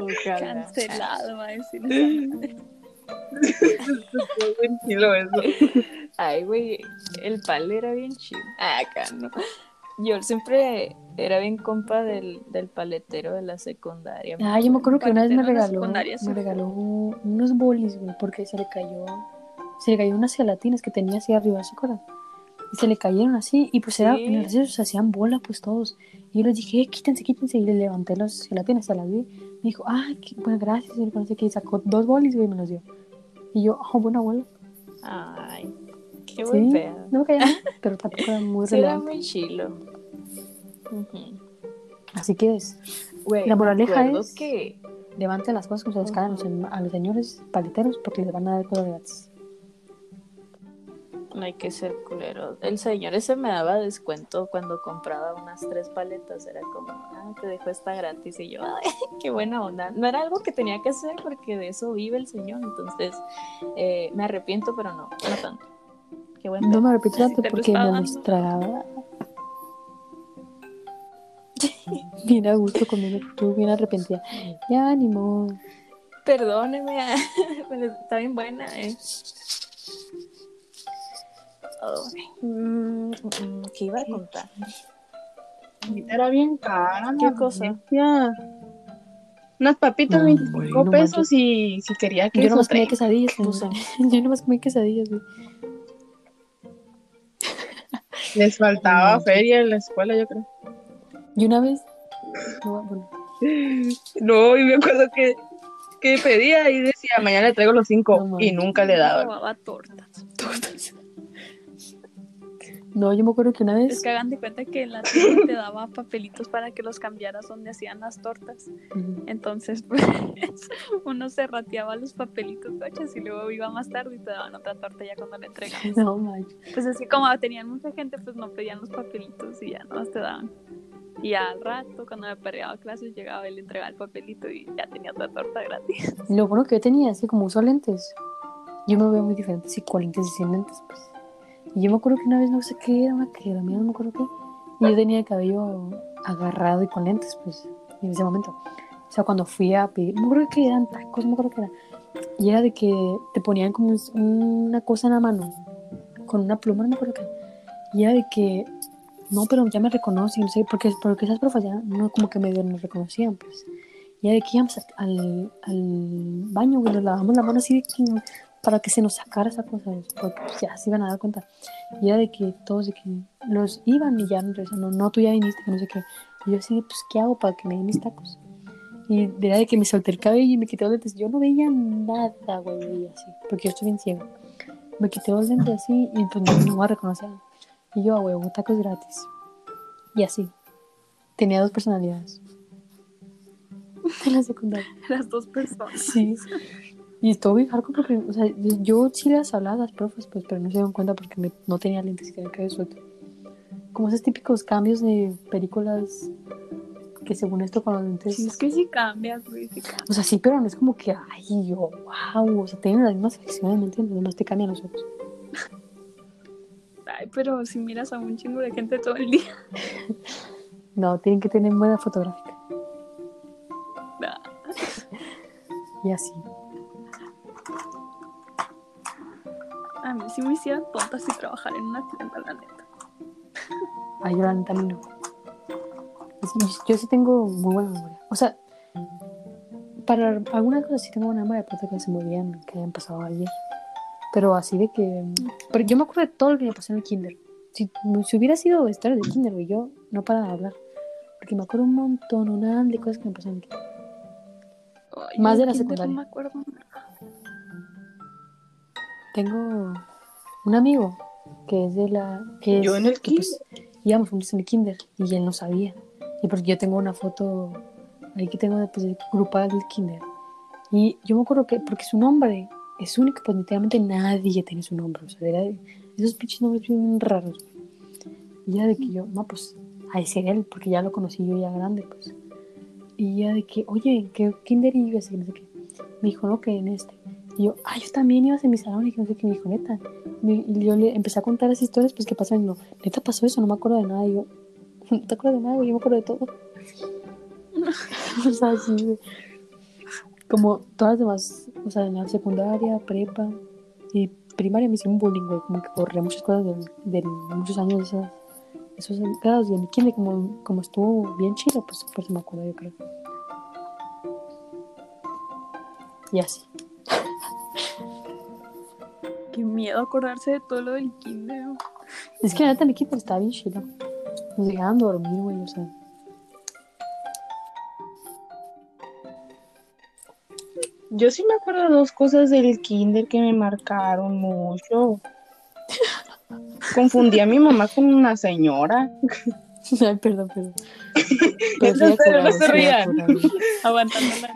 [SPEAKER 2] Ojalá.
[SPEAKER 1] Cancelado, va a decir.
[SPEAKER 5] Eso.
[SPEAKER 2] Ay, güey, el pal era bien chido. Ah, acá no. Yo siempre era bien compa del, del paletero de la secundaria.
[SPEAKER 6] Ah, yo me acuerdo que una vez me regaló,
[SPEAKER 1] sí
[SPEAKER 6] me regaló unos bolis, güey, porque se le cayó, se le cayó unas gelatinas que tenía así arriba, ¿se acuerdan? Y se le cayeron así, y pues era,
[SPEAKER 2] Sí.
[SPEAKER 6] en el receso se hacían bola, pues todos. Y yo les dije, eh, quítense, quítense, y le levanté las gelatinas, se las di. Me dijo, ah, qué, bueno, gracias, y no sé qué, y sacó dos bolis, güey, y me los dio. Y yo, oh, buena abuela.
[SPEAKER 2] Ay, qué
[SPEAKER 6] Sí,
[SPEAKER 2] buen pedo.
[SPEAKER 6] no me pero tampoco era muy
[SPEAKER 2] Sí, era muy chilo.
[SPEAKER 6] Así que es,
[SPEAKER 2] Güey,
[SPEAKER 6] La moraleja es-
[SPEAKER 2] que
[SPEAKER 6] levante las cosas como se les caen a los,
[SPEAKER 2] Ujú.
[SPEAKER 6] a los señores paleteros porque les van a dar cosas gratis.
[SPEAKER 2] no hay que ser culero. El señor ese me daba descuento cuando compraba unas tres paletas. Era como, ah, te dejo esta gratis. Y yo, ay, (laughs) qué buena onda. No era algo que tenía que hacer porque de eso vive el señor. Entonces, eh, me arrepiento, pero no, no tanto. Qué buen
[SPEAKER 6] No me repito tanto porque me
[SPEAKER 1] dando. (laughs)
[SPEAKER 6] bien a gusto comiendo, tú bien arrepentida. Ya, ni modo.
[SPEAKER 2] Perdóneme, ah, (laughs) pero está bien buena, eh. Mm, mm, ¿Qué iba a contar?
[SPEAKER 5] Era bien cara.
[SPEAKER 2] ¿Qué cosa?
[SPEAKER 5] Unas papitas,
[SPEAKER 6] No,
[SPEAKER 5] 25
[SPEAKER 6] güey, no
[SPEAKER 5] pesos
[SPEAKER 6] manches.
[SPEAKER 5] y si quería que
[SPEAKER 6] Yo nomás comía quesadillas.
[SPEAKER 2] Pues. (laughs)
[SPEAKER 6] Yo nomás comía quesadillas, güey.
[SPEAKER 5] Les faltaba
[SPEAKER 6] No.
[SPEAKER 5] feria en la escuela, yo creo.
[SPEAKER 6] Y una vez. no, bueno,
[SPEAKER 5] No, y me acuerdo que, que pedía y decía, mañana le traigo los cinco.
[SPEAKER 6] No
[SPEAKER 5] y nunca le daban.
[SPEAKER 1] Robaba tortas.
[SPEAKER 6] no, yo me acuerdo que una
[SPEAKER 1] Es
[SPEAKER 6] vez.
[SPEAKER 1] que hagan de cuenta que en la tienda te daba papelitos para que los cambiaras donde hacían las tortas. Entonces, pues, (laughs) uno se rateaba los papelitos, coches, y luego iba más tarde y te daban otra torta ya cuando le entregaban. (laughs)
[SPEAKER 6] No, manches.
[SPEAKER 1] Pues así como tenían mucha gente, pues no pedían los papelitos y ya nomás te daban. Y al rato, cuando me perreaba clases, llegaba le entregaba el papelito y ya tenía otra torta gratis.
[SPEAKER 6] Lo bueno que yo tenía, así como uso lentes. Yo me veo muy diferente, sí, con lentes y sin lentes, pues. Y yo me acuerdo que una vez no sé qué era, una que mía, no me acuerdo qué. Y yo tenía el cabello agarrado y con lentes, pues, en ese momento. O sea, cuando fui a pedir, no me acuerdo que eran tacos, no me acuerdo que era. Y era de que te ponían como un- una cosa en la mano, con una pluma, no me acuerdo qué. Y era de que, no, pero ya me reconocen, no sé, porque, porque esas profes ya no como que medio nos reconocían, pues. Y de que íbamos a- al, al baño, güey, nos lavamos la mano así de que, para que se nos sacara esa cosa, porque pues, ya se iban a dar cuenta. Y era de que todos de que los iban y ya regresaban, no, no, tú ya viniste, no sé qué. Y yo así, pues, ¿qué hago para que me den mis tacos? Y era de que me solté el cabello y me quité los lentes. Yo no veía nada, güey, así, porque yo estoy bien ciego. Me quité los lentes así y pues no, no me reconocer. Y yo, güey, tacos gratis. Y así. Tenía dos personalidades. (laughs) En la secundaria. (laughs)
[SPEAKER 1] Las dos personas.
[SPEAKER 6] Sí. Y estuvo bien hardcore porque, o sea, yo sí las hablaba a las profes, pues, pero no se dieron cuenta porque me- no tenía lentes y tenía suelto. Como esos típicos cambios de películas que según esto con los lentes.
[SPEAKER 1] Sí, es que sí cambias, güey. sí cambias.
[SPEAKER 6] O sea, sí, pero no es como que, ay, yo, wow, o sea, tienen las mismas facciones, ¿me entiendes? Nomás te cambian los ojos.
[SPEAKER 1] Ay, pero si miras a un chingo de gente todo el día. (laughs)
[SPEAKER 6] No, tienen que tener buena fotográfica.
[SPEAKER 1] nah.
[SPEAKER 6] Y así.
[SPEAKER 1] A mí sí me hicieran tonta si trabajar en una tienda, la neta.
[SPEAKER 6] Ay, yo la neta no. Yo, yo sí tengo muy buena memoria. O sea, para algunas cosas sí tengo buena memoria, otras cosas se me olvidan que hayan pasado ayer. Pero así de que... Pero yo me acuerdo de todo lo que me pasó en el kinder. Si, si hubiera sido historia del kinder, güey, yo no para de hablar. Porque me acuerdo un montón, una de cosas que me pasaron en el kinder.
[SPEAKER 1] Ay,
[SPEAKER 6] Más
[SPEAKER 1] en
[SPEAKER 6] de la
[SPEAKER 1] kinder
[SPEAKER 6] secundaria.
[SPEAKER 1] No me acuerdo.
[SPEAKER 6] Tengo un amigo que es de la... Que
[SPEAKER 5] Yo
[SPEAKER 6] es-
[SPEAKER 5] en el
[SPEAKER 6] que, pues, íbamos juntos en el kinder y él no sabía. Y porque yo tengo una foto ahí que tengo de, pues, de grupal del kinder. Y yo me acuerdo que, porque su nombre es único, pues literalmente nadie tiene su nombre. O sea, esos pinches nombres bien raros. Y ya de que yo, no, pues, a ese él, porque ya lo conocí yo ya grande, pues. Y ya de que, oye, ¿en qué kinder ibas? Y no sé qué. Me dijo, no, que en este. Y yo, ah, yo también ibas en mi salón y que no sé qué. Me dijo, neta. Y yo le empecé a contar las historias, pues, que pasan. Y no, neta pasó eso, no me acuerdo de nada. Y yo, (laughs) no te acuerdas de nada, yo me acuerdo de todo. (laughs) o sea, sí. Como todas las demás, o sea, en la secundaria, prepa y primaria me hicieron bullying, güey. Como que borré muchas cosas de, de muchos años de esas, esos grados. Y en mi kinder, como, como estuvo bien chido, pues por eso me acuerdo, yo creo. Y así. (laughs)
[SPEAKER 1] Qué miedo acordarse de todo lo del kinder.
[SPEAKER 6] Es que la neta mi kinder estaba bien chido. Nos dejaban dormir, güey, o sea.
[SPEAKER 5] Yo sí me acuerdo dos cosas del kinder que me marcaron mucho. Confundí a mi mamá con una señora.
[SPEAKER 6] Ay, perdón, perdón.
[SPEAKER 5] No,
[SPEAKER 6] estoy
[SPEAKER 5] no, se rían.
[SPEAKER 6] apurada.
[SPEAKER 1] Aguantando la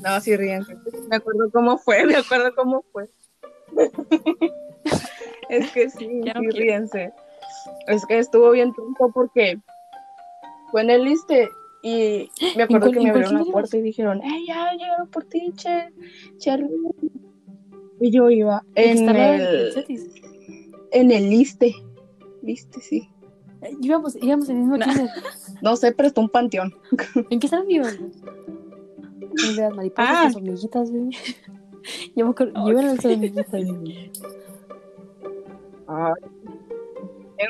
[SPEAKER 5] No, sí, ríense. Me acuerdo cómo fue, me acuerdo cómo fue. es que sí,
[SPEAKER 1] no
[SPEAKER 5] sí, ríense. Es que estuvo bien tonto porque fue en el liste y me acuerdo que me abrieron la puerta y dijeron, ¡Ey, ya llegaron por ti, che, Charlie! Y yo iba en el, en el liste. Liste, sí.
[SPEAKER 6] Eh, Íbamos, íbamos en el mismo
[SPEAKER 1] Nah.
[SPEAKER 5] No sé, pero está un panteón. (laughs)
[SPEAKER 6] ¿En qué estaban vivos? En las mariposas,
[SPEAKER 5] Ah.
[SPEAKER 6] las hormiguitas, güey. (laughs) Yo me acuerdo, yo en las hormiguitas, güey.
[SPEAKER 5] Yo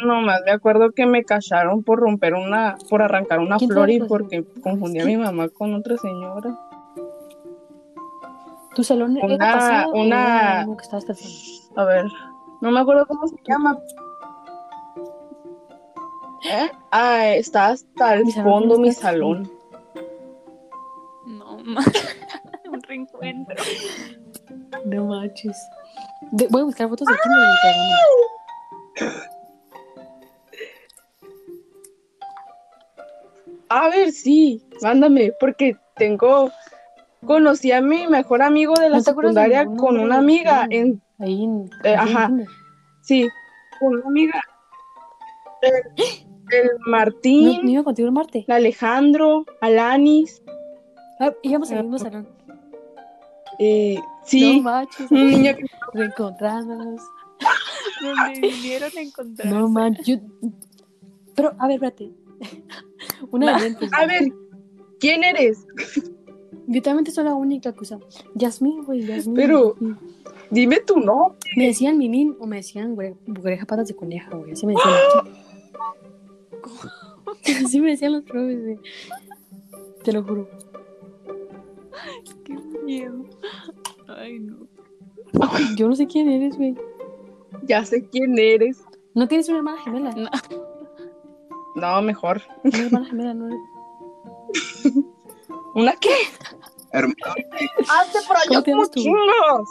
[SPEAKER 5] nomás me acuerdo que me cacharon por romper una, por arrancar una
[SPEAKER 6] ¿Quién te
[SPEAKER 5] flor y porque confundí a mi mamá con otra señora.
[SPEAKER 6] ¿Tu salón era
[SPEAKER 5] Una-
[SPEAKER 6] pasado
[SPEAKER 5] una-
[SPEAKER 6] era uno que estabas pensando?
[SPEAKER 5] A ver, no me acuerdo cómo se llama. ¿Eh? Ah, está hasta el
[SPEAKER 6] Mi
[SPEAKER 5] fondo mi
[SPEAKER 6] aquí.
[SPEAKER 5] salón.
[SPEAKER 1] No, ma. (laughs) Un reencuentro.
[SPEAKER 6] No manches. De- voy a buscar fotos de kinder y te
[SPEAKER 5] A ver, sí, mándame, porque tengo. Conocí a mi mejor amigo de la
[SPEAKER 6] ¿No de
[SPEAKER 5] secundaria
[SPEAKER 6] ningún
[SPEAKER 5] con una
[SPEAKER 6] de
[SPEAKER 5] amiga. En,
[SPEAKER 6] Ahí en,
[SPEAKER 5] Eh, ajá. sí, con una amiga. El, el
[SPEAKER 6] ¿No,
[SPEAKER 5] Martín,
[SPEAKER 6] ¿No iba contigo el Marte?
[SPEAKER 5] el Alejandro, Alanis.
[SPEAKER 6] Ah, íbamos al mismo salón.
[SPEAKER 5] Eh,
[SPEAKER 6] No
[SPEAKER 5] sí,
[SPEAKER 6] manches.
[SPEAKER 5] un niño que (laughs)
[SPEAKER 6] Reencontrándonos. (laughs)
[SPEAKER 1] Donde vinieron a encontrarse.
[SPEAKER 6] No manches. Yo... Pero, a ver, espérate. Una de lentes.
[SPEAKER 5] A ver, ¿quién eres?
[SPEAKER 6] Literalmente soy la única usa. Yasmín, güey, Yasmín.
[SPEAKER 5] Pero-. Dime tu nombre.
[SPEAKER 6] Me decían Minin o me decían, güey, patas de coneja, güey. Así me decían. (gasps) (laughs) Así me decían los profes, güey. Te lo juro.
[SPEAKER 1] Qué miedo. Ay, no.
[SPEAKER 6] Yo no sé quién eres, güey.
[SPEAKER 5] Ya sé quién eres.
[SPEAKER 6] ¿No tienes una hermana gemela?
[SPEAKER 1] No.
[SPEAKER 5] No, mejor.
[SPEAKER 6] Una hermana gemela, no. (laughs)
[SPEAKER 5] ¿Una qué?
[SPEAKER 3] Hermano,
[SPEAKER 5] Hazte por
[SPEAKER 6] ¿Cómo
[SPEAKER 5] allá como chingos.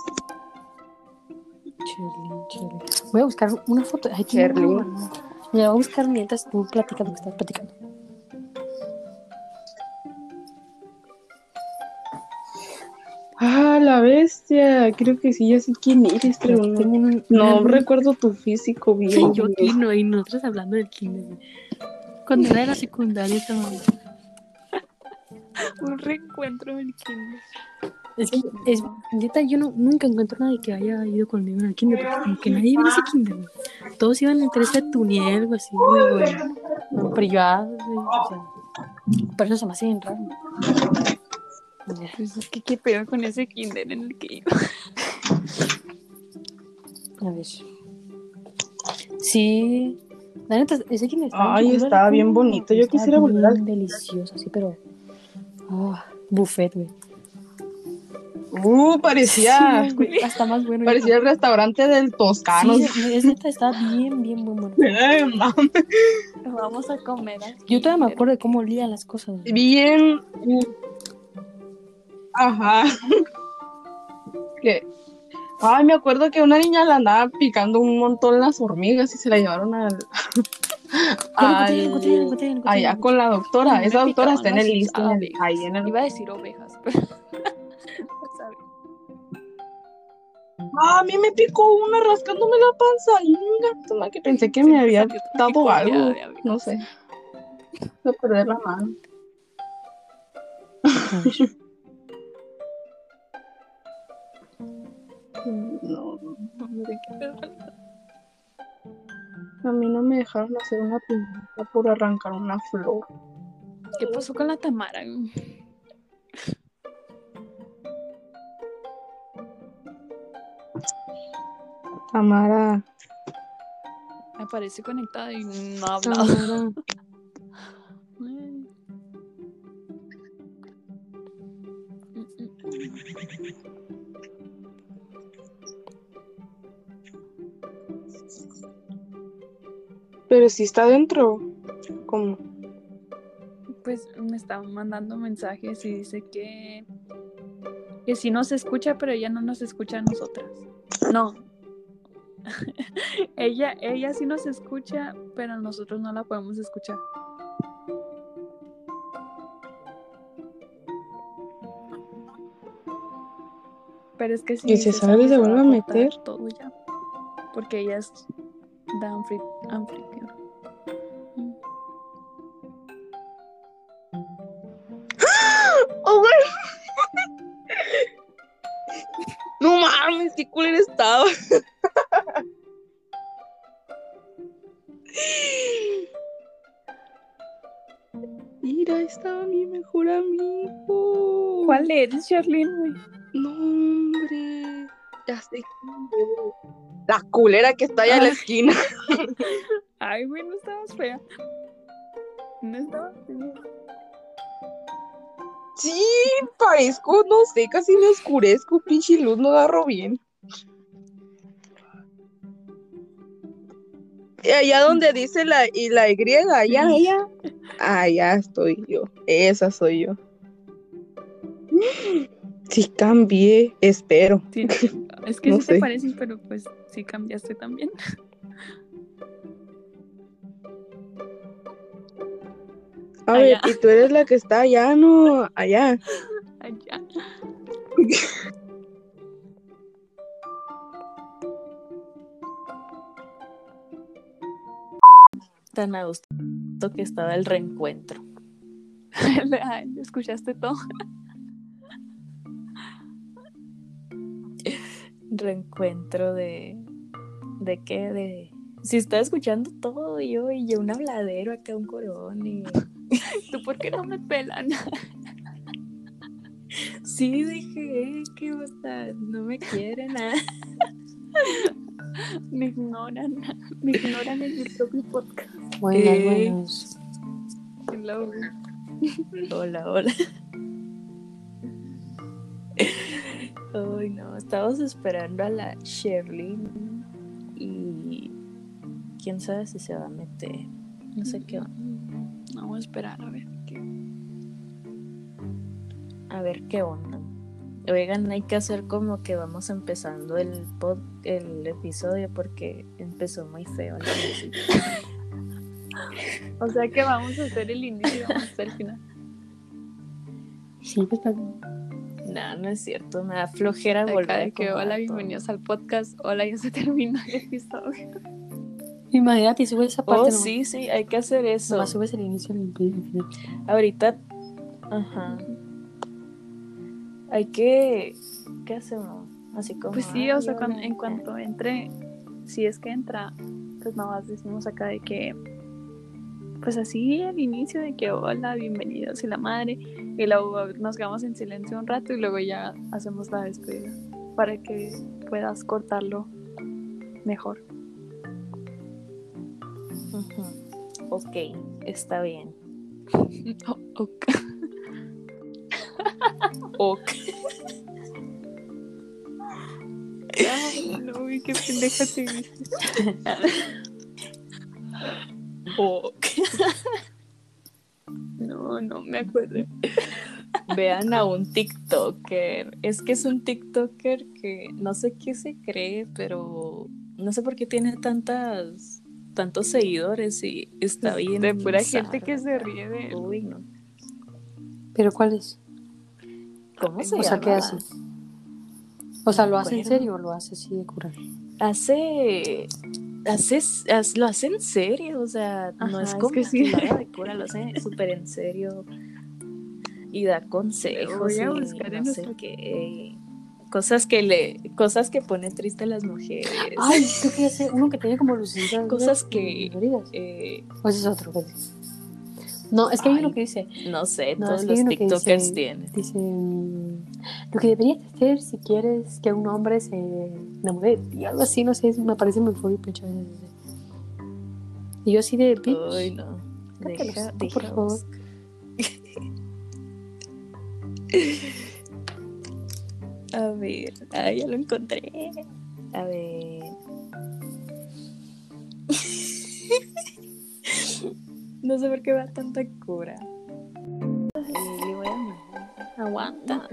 [SPEAKER 6] Cherly, Cherly. Voy a buscar una foto. Ay,
[SPEAKER 5] Cherly.
[SPEAKER 6] ¿quién era? Me voy a buscar mientras tú platicas lo que estás platicando.
[SPEAKER 5] Ah, la bestia. Creo que sí, ya sé quién eres, pero no,
[SPEAKER 6] un-
[SPEAKER 5] recuerdo tu físico bien.
[SPEAKER 6] Yo aquí no, y nosotros hablando del kinder. Cuando era de la secundaria estaba... (laughs)
[SPEAKER 1] Un reencuentro del kinder.
[SPEAKER 6] Es que, es, neta, yo no, nunca encuentro a nadie que haya ido conmigo en el kinder, porque como que nadie iba en ese kinder. Todos iban entre ese tuniel, algo así, güey, güey. No, privados, güey, o sea, por eso se me hace bien raro.
[SPEAKER 1] Pues es que qué pedo con ese kinder en el que iba.
[SPEAKER 6] A ver. Sí. La neta, ese kinder estaba
[SPEAKER 5] Ay, estaba bien
[SPEAKER 6] como-
[SPEAKER 5] bonito. Yo quisiera volver al-
[SPEAKER 6] delicioso, sí, pero... Ah, buffet, güey.
[SPEAKER 5] Uh, parecía.
[SPEAKER 6] Sí, güey, hasta más bueno.
[SPEAKER 5] Parecía el restaurante del Toscano.
[SPEAKER 6] Sí, es neta, está bien, bien, bien bueno. (laughs)
[SPEAKER 1] Vamos a comer.
[SPEAKER 6] Yo todavía me acuerdo de cómo olían las cosas. güey.
[SPEAKER 5] Bien. Ajá. Que. Ay, me acuerdo que una niña la andaba picando un montón las hormigas y se la llevaron al. (laughs)
[SPEAKER 6] Cotín.
[SPEAKER 5] allá con la doctora.
[SPEAKER 1] Me
[SPEAKER 5] Esa doctora está en el listo. Ahí en el.
[SPEAKER 1] Iba a decir ovejas, pero. (laughs)
[SPEAKER 5] Ah, a mí me picó una rascándome la panza. Y que pensé que me había dado algo. No sé. Voy a perder la mano. (laughs) No,
[SPEAKER 1] ¿De qué pedo?
[SPEAKER 5] a mí no me dejaron hacer una pintura por arrancar una flor.
[SPEAKER 1] ¿Qué pasó con la Tamara?
[SPEAKER 5] Tamara.
[SPEAKER 1] Aparece conectada y no ha hablado.
[SPEAKER 6] Tamara. (laughs)
[SPEAKER 5] Pero si está dentro. ¿Cómo?
[SPEAKER 1] Pues me estaban mandando mensajes y dice que que sí nos escucha, pero ella no nos escucha a nosotras. No. (laughs) ella, ella sí nos escucha, pero nosotros no la podemos escuchar. Pero es que si
[SPEAKER 5] ¿Y si sale y se vuelve a meter?
[SPEAKER 1] todo ya. Porque ella es da anfri- anfitrión. Mm.
[SPEAKER 5] ¡Oh, güey! No mames, qué culera estaba. Mira, estaba mi mejor amigo.
[SPEAKER 1] ¿Cuál eres, Charlene, güey?
[SPEAKER 5] Es. La culera que está allá en la esquina. (laughs)
[SPEAKER 1] Ay, güey, no estabas fea. No estabas fea.
[SPEAKER 5] Sí, parezco, no sé, casi me oscurezco, pinche luz no agarro bien. Y allá donde dice la, y la Y, allá, allá. Allá estoy yo. Esa soy yo. Sí cambié, espero.
[SPEAKER 1] Sí, (laughs) es que
[SPEAKER 5] No
[SPEAKER 1] sí te
[SPEAKER 5] sé.
[SPEAKER 1] pareces, pero pues sí cambiaste también. (laughs)
[SPEAKER 5] A ver, y tú eres la que está allá, no, allá.
[SPEAKER 1] Allá. (laughs)
[SPEAKER 2] Tan a gusto que estaba el reencuentro. (laughs)
[SPEAKER 1] Ay, ¿Escuchaste todo?
[SPEAKER 2] Reencuentro de. ¿De qué? De. Si estaba escuchando todo yo y yo un habladero acá, un corón y. (laughs)
[SPEAKER 1] ¿Tú por qué no me pelan? (laughs)
[SPEAKER 2] Sí, dije, eh, ¿qué onda? No me quieren. ah. (laughs)
[SPEAKER 1] Me ignoran. Me ignoran en mi propio podcast.
[SPEAKER 6] Buenas,
[SPEAKER 2] Eh.
[SPEAKER 6] buenas.
[SPEAKER 1] Hello.
[SPEAKER 2] Hola, hola. Ay, no, estábamos esperando a la Shirley y quién sabe si se va a meter. No sé qué. onda.
[SPEAKER 1] Vamos a esperar a ver qué.
[SPEAKER 2] A ver qué onda. Oigan, hay que hacer como que vamos empezando el pod, el episodio porque empezó muy feo. (laughs)
[SPEAKER 1] O sea que vamos a hacer el inicio y vamos a hacer el final.
[SPEAKER 6] Sí, pues
[SPEAKER 2] No, no es cierto. Me da flojera
[SPEAKER 1] Acá
[SPEAKER 2] volver a
[SPEAKER 1] de que hola, bienvenidos al podcast. Hola, ya se terminó el episodio.
[SPEAKER 6] Imagínate, subes esa parte.
[SPEAKER 2] Oh,
[SPEAKER 6] ¿no?
[SPEAKER 2] sí, sí, hay que hacer eso.
[SPEAKER 6] Nomás subes el inicio y el final.
[SPEAKER 2] Ahorita. Ajá. Hay que. ¿Qué hacemos? Así como.
[SPEAKER 1] Pues sí, o sea,
[SPEAKER 2] ay,
[SPEAKER 1] cuan-
[SPEAKER 2] hola.
[SPEAKER 1] en cuanto entre, si es que entra, pues nada más decimos acá de que, pues así al inicio de que hola, bienvenidos y la madre, y luego nos quedamos en silencio un rato y luego ya hacemos la despedida para que puedas cortarlo mejor.
[SPEAKER 2] Ok, está bien.
[SPEAKER 1] Oh, (laughs) ok. (laughs)
[SPEAKER 2] Ok.
[SPEAKER 1] Ay, no, qué pendeja te (laughs) (laughs) No, no me acuerdo.
[SPEAKER 2] Vean a un TikToker. Es que es un TikToker que no sé qué se cree, pero no sé por qué tiene tantas tantos seguidores y está bien.
[SPEAKER 1] De pura gente que se ríe de él.
[SPEAKER 2] Uy, no.
[SPEAKER 6] ¿Pero cuál es?
[SPEAKER 2] ¿Cómo se
[SPEAKER 6] O sea? ¿qué hace? O sea, ¿lo hace en serio o lo hace así de curar?
[SPEAKER 2] Hace. Haz- lo hace en serio, o sea, no
[SPEAKER 1] Ajá,
[SPEAKER 2] es
[SPEAKER 1] es
[SPEAKER 2] como
[SPEAKER 1] que sí.
[SPEAKER 2] que haga de cura, (laughs) lo hace súper en serio y da consejos
[SPEAKER 1] voy a
[SPEAKER 2] y
[SPEAKER 1] buscar en
[SPEAKER 2] no sé qué cosas que le cosas que pone triste a las mujeres
[SPEAKER 6] Ay, creo que sé, uno que tiene como lucecitas.
[SPEAKER 2] Cosas que-. Eh,
[SPEAKER 6] ese es otro. pues. No, es que hay uno que dice,
[SPEAKER 2] no sé
[SPEAKER 6] No,
[SPEAKER 2] todos
[SPEAKER 6] es
[SPEAKER 2] los tiktokers
[SPEAKER 6] dice-
[SPEAKER 2] tienen
[SPEAKER 6] dice, mm, lo que deberías hacer si quieres que un hombre se enamore y algo así, no sé, me parece muy feo pecho. Y yo así de, bitch,
[SPEAKER 2] Ay, no
[SPEAKER 6] Sácalo,
[SPEAKER 2] deja,
[SPEAKER 6] por favor. (laughs)
[SPEAKER 2] a ver ah ya lo encontré a ver (laughs) no sé por qué va tanta cura le voy a mandar. Aguanta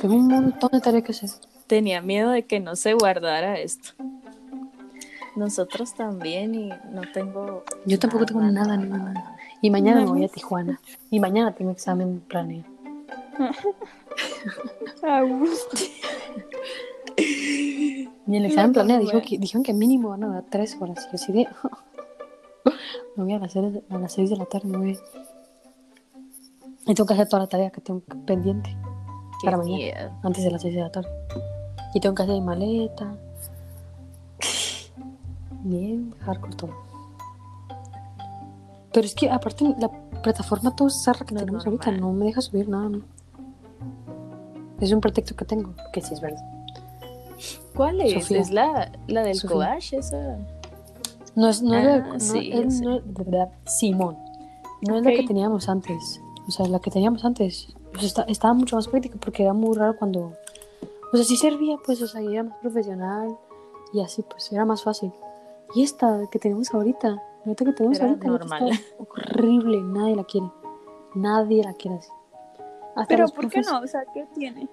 [SPEAKER 6] tengo un montón de tareas que hacer.
[SPEAKER 2] tenía miedo de que no se guardara esto nosotros también y no tengo
[SPEAKER 6] Yo tampoco tengo nada, nada, nada. Y mañana me voy a Tijuana. Y mañana tengo examen planeado. (laughs) Y el examen planeado dijo que, dijeron que mínimo van a dar tres horas. Y yo así de... (laughs) me voy a las, seis, a las seis de la tarde. Me voy. Y tengo que hacer toda la tarea que tengo pendiente
[SPEAKER 2] Qué
[SPEAKER 6] para mañana.
[SPEAKER 2] miedo.
[SPEAKER 6] antes de las 6 de la tarde. Y tengo que hacer mi maleta. (laughs) Bien, hardcore todo. Pero es que aparte la plataforma todo zarra que
[SPEAKER 2] No
[SPEAKER 6] tenemos ahorita no me deja subir nada. ¿no? Es un pretexto que tengo, que sí es verdad.
[SPEAKER 2] ¿Cuál es?
[SPEAKER 6] Sofía.
[SPEAKER 2] ¿Es la, la del
[SPEAKER 6] Sofía.
[SPEAKER 2] esa?
[SPEAKER 6] No es, no es
[SPEAKER 2] Ah,
[SPEAKER 6] la- no-
[SPEAKER 2] sí, sé.
[SPEAKER 6] no es- de verdad, Simón. No es la que teníamos antes. O sea, la que teníamos antes pues, está- estaba mucho más práctica porque era muy raro cuando. O sea, sí servía, pues, o sea, era más profesional y así, pues, era más fácil. Y esta que tenemos ahorita, la que tenemos
[SPEAKER 2] Era
[SPEAKER 6] ahorita,
[SPEAKER 2] normal.
[SPEAKER 6] está horrible, nadie la quiere. Nadie la quiere así. Hasta
[SPEAKER 1] Pero ¿por qué no? O sea, ¿qué tiene?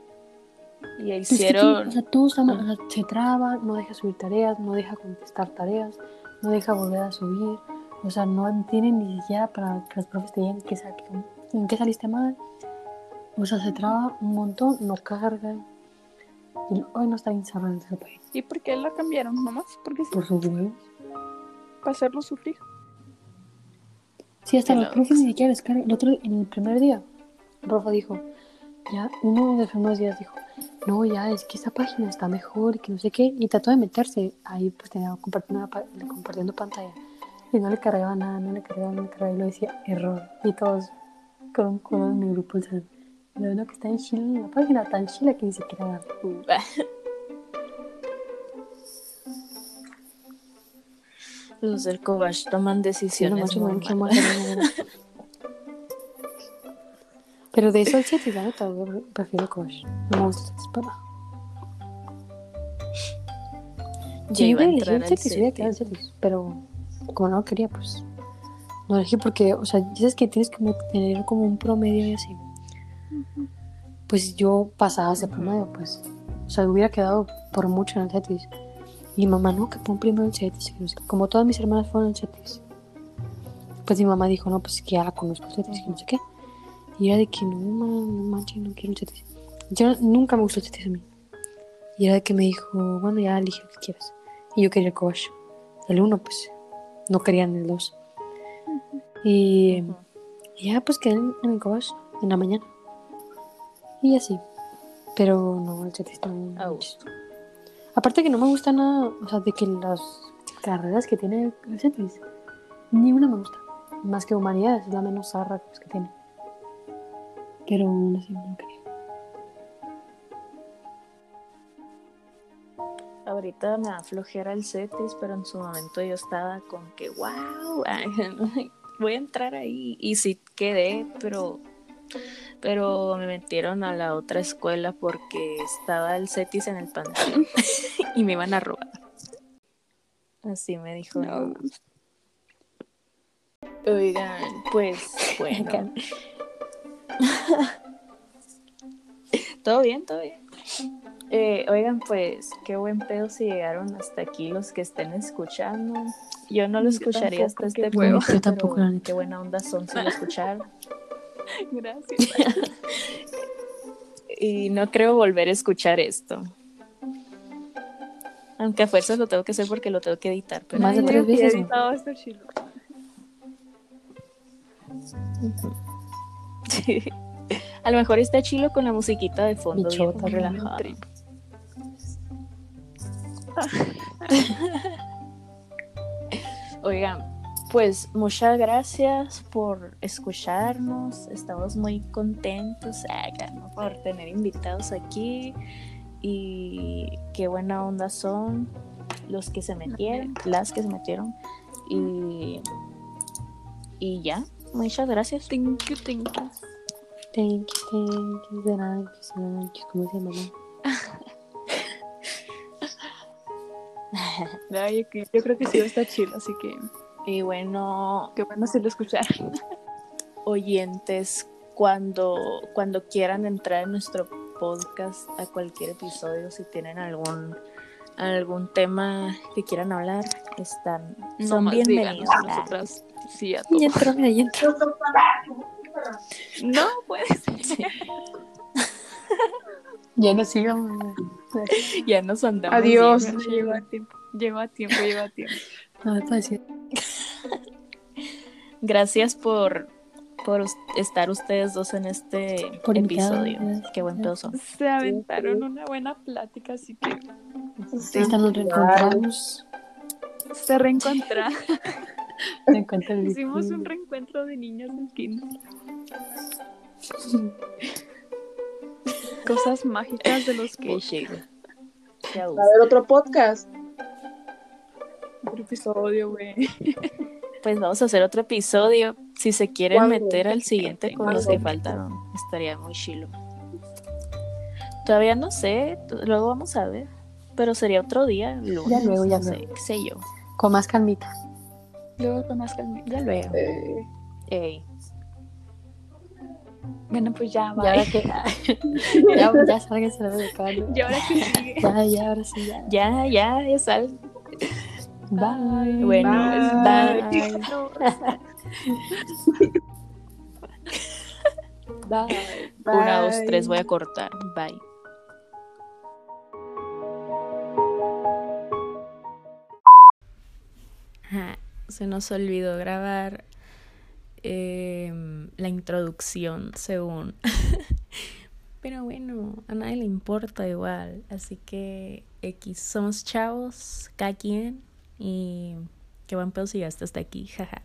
[SPEAKER 2] Y
[SPEAKER 6] es que
[SPEAKER 2] hicieron.
[SPEAKER 6] o sea, todo está mal, o sea, se traba, no deja subir tareas, no deja contestar tareas, no deja volver a subir. O sea, no tiene ni siquiera para que los profes te digan que sa- que- en qué saliste mal. O sea, se traba un montón, no carga. Y hoy no está encerrado en ese país.
[SPEAKER 1] ¿Y por qué la cambiaron nomás? Porque sí,
[SPEAKER 6] Por sus huevos.
[SPEAKER 1] para hacerlo sufrir.
[SPEAKER 6] Sí, hasta los profes ni siquiera. El otro, en el primer día, el profe dijo, ya, uno de los primeros días dijo, no, ya, es que esta página está mejor y que no sé qué. Y trató de meterse ahí, pues tenía compartiendo, pa- compartiendo pantalla. Y no le cargaba nada, no le cargaba, no le cargaba. Y lo decía, error. Y todos con en mi grupo. O sea, lo bueno que está en Chile, la página tan chila que ni siquiera agarra. (laughs)
[SPEAKER 2] Los del collage toman
[SPEAKER 6] Sí, no
[SPEAKER 2] decisiones muy
[SPEAKER 6] no,
[SPEAKER 2] malas.
[SPEAKER 6] mal, no, no, no. Pero de eso al 7, la neta, yo prefiero Coach. No me gusta.
[SPEAKER 2] Ya
[SPEAKER 6] Sí,
[SPEAKER 2] iba a entrar al
[SPEAKER 6] el Cetis, hubiera quedado el
[SPEAKER 2] Cetis.
[SPEAKER 6] Cetis, pero como no quería, pues no elegí porque, o sea, sabes que tienes que tener como un promedio y así. Pues yo pasaba ese promedio, pues. O sea, hubiera quedado por mucho en el Cetis. Y mamá, no, que pon primero el Cetis. no sé. Como todas mis hermanas fueron el Cetis. pues mi mamá dijo, no, pues que ya conozco el cetis, que no sé qué. Y era de que no, ma, no manches, no quiero el cetis. Yo nunca me gustó el cetis a mí. Y era de que me dijo, bueno, ya elige lo que quieras. Y yo quería el cobash. El uno, pues, no querían el dos. Y, y ya, pues quedé en, en el cobash en la mañana. Y así. Pero no, el cetis no.
[SPEAKER 2] Ah,
[SPEAKER 6] manches. Aparte que no me gusta nada, o sea, de que las carreras que tiene el CETIS, ni una me gusta. Más que humanidades, es la menos zarra que tiene. Pero aún así no quería.
[SPEAKER 2] Ahorita me da flojera el CETIS, pero en su momento yo estaba con que, wow, (laughs) voy a entrar ahí. Y sí quedé, pero, pero me metieron a la otra escuela porque estaba el CETIS en el pantalón (laughs) y me iban a robar. Así me dijo. Oigan, pues (laughs) bueno. (laughs) todo bien, todo bien. Eh, oigan, pues qué buen pedo si llegaron hasta aquí los que estén escuchando. Yo no lo
[SPEAKER 1] Yo
[SPEAKER 2] escucharía hasta este punto,
[SPEAKER 6] Yo tampoco,
[SPEAKER 2] pero. Qué buena onda son si lo escucharon. (laughs)
[SPEAKER 1] Gracias. (laughs)
[SPEAKER 2] Y no creo volver a escuchar esto. Aunque a fuerzas lo tengo que hacer porque lo tengo que editar. Pero
[SPEAKER 6] Más de tres veces.
[SPEAKER 2] Sí. (laughs) A lo mejor está chilo con la musiquita de fondo. bien relajada. (laughs) Oigan, pues muchas gracias por escucharnos. Estamos muy contentos ah, ¿no? por tener invitados aquí. Y qué buena onda son los que se metieron, las que se metieron. Y, y ya, muchas gracias.
[SPEAKER 1] Thank you, thank you.
[SPEAKER 6] Thank you, thank you, de nada, ¿cómo se llama? (laughs) (laughs)
[SPEAKER 1] Yo, creo que sí va a estar chido, así que
[SPEAKER 2] Y bueno,
[SPEAKER 1] qué bueno si lo escucharon. (laughs)
[SPEAKER 2] oyentes, cuando, cuando quieran entrar en nuestro podcast a cualquier episodio, si tienen algún algún tema que quieran hablar, están son bienvenidos.
[SPEAKER 1] a nosotras sí a todo.
[SPEAKER 6] Y entró, mira, y entró.
[SPEAKER 1] No puede ser.
[SPEAKER 2] Sí, (laughs)
[SPEAKER 6] Ya no sigamos. (laughs)
[SPEAKER 2] ya nos andamos.
[SPEAKER 5] Adiós.
[SPEAKER 1] Llegó a tiempo, llegó a tiempo, llegó a tiempo. (laughs)
[SPEAKER 6] No me parecía. (laughs)
[SPEAKER 2] Gracias por por estar ustedes dos en este
[SPEAKER 6] Por
[SPEAKER 2] episodio. Qué buen pedo son.
[SPEAKER 1] Se aventaron una buena plática, así que
[SPEAKER 6] Ahorita nos reencontramos.
[SPEAKER 1] se
[SPEAKER 6] el
[SPEAKER 1] Hicimos un reencuentro de niños del kinder. (laughs) Cosas mágicas de los que
[SPEAKER 2] chido. Qué a
[SPEAKER 5] ver, otro podcast.
[SPEAKER 1] otro episodio, güey. (laughs)
[SPEAKER 2] Pues vamos a hacer otro episodio. Si se quieren
[SPEAKER 5] ¿Cuándo?
[SPEAKER 2] meter al siguiente con los que faltaron, estaría muy chilo. Todavía no sé, luego vamos a ver. Pero sería otro día, lunes,
[SPEAKER 6] Ya luego, ya
[SPEAKER 2] no sé, qué sé yo.
[SPEAKER 6] Con más calmita.
[SPEAKER 1] Luego con más calma.
[SPEAKER 2] Ya luego.
[SPEAKER 5] Eh,
[SPEAKER 2] Ey.
[SPEAKER 1] Bueno, pues ya, (laughs)
[SPEAKER 6] Y ahora
[SPEAKER 1] bye.
[SPEAKER 6] que. ya, ya sálganse la de Carlos.
[SPEAKER 1] Y ahora que sigue.
[SPEAKER 6] Ya, ya, ahora sí, ya.
[SPEAKER 2] Ya, ya, ya sal.
[SPEAKER 6] Bye.
[SPEAKER 2] Bueno,
[SPEAKER 5] Bye.
[SPEAKER 2] bye.
[SPEAKER 6] Bye. (laughs)
[SPEAKER 2] Una, dos,
[SPEAKER 5] bye.
[SPEAKER 2] tres, voy a cortar. Bye. Ajá, Se nos olvidó grabar em, la introducción, según. (laughs) Pero bueno, a nadie le importa igual. Así que X, somos chavos, cada quien. Y qué buen pedo si hasta aquí, jaja.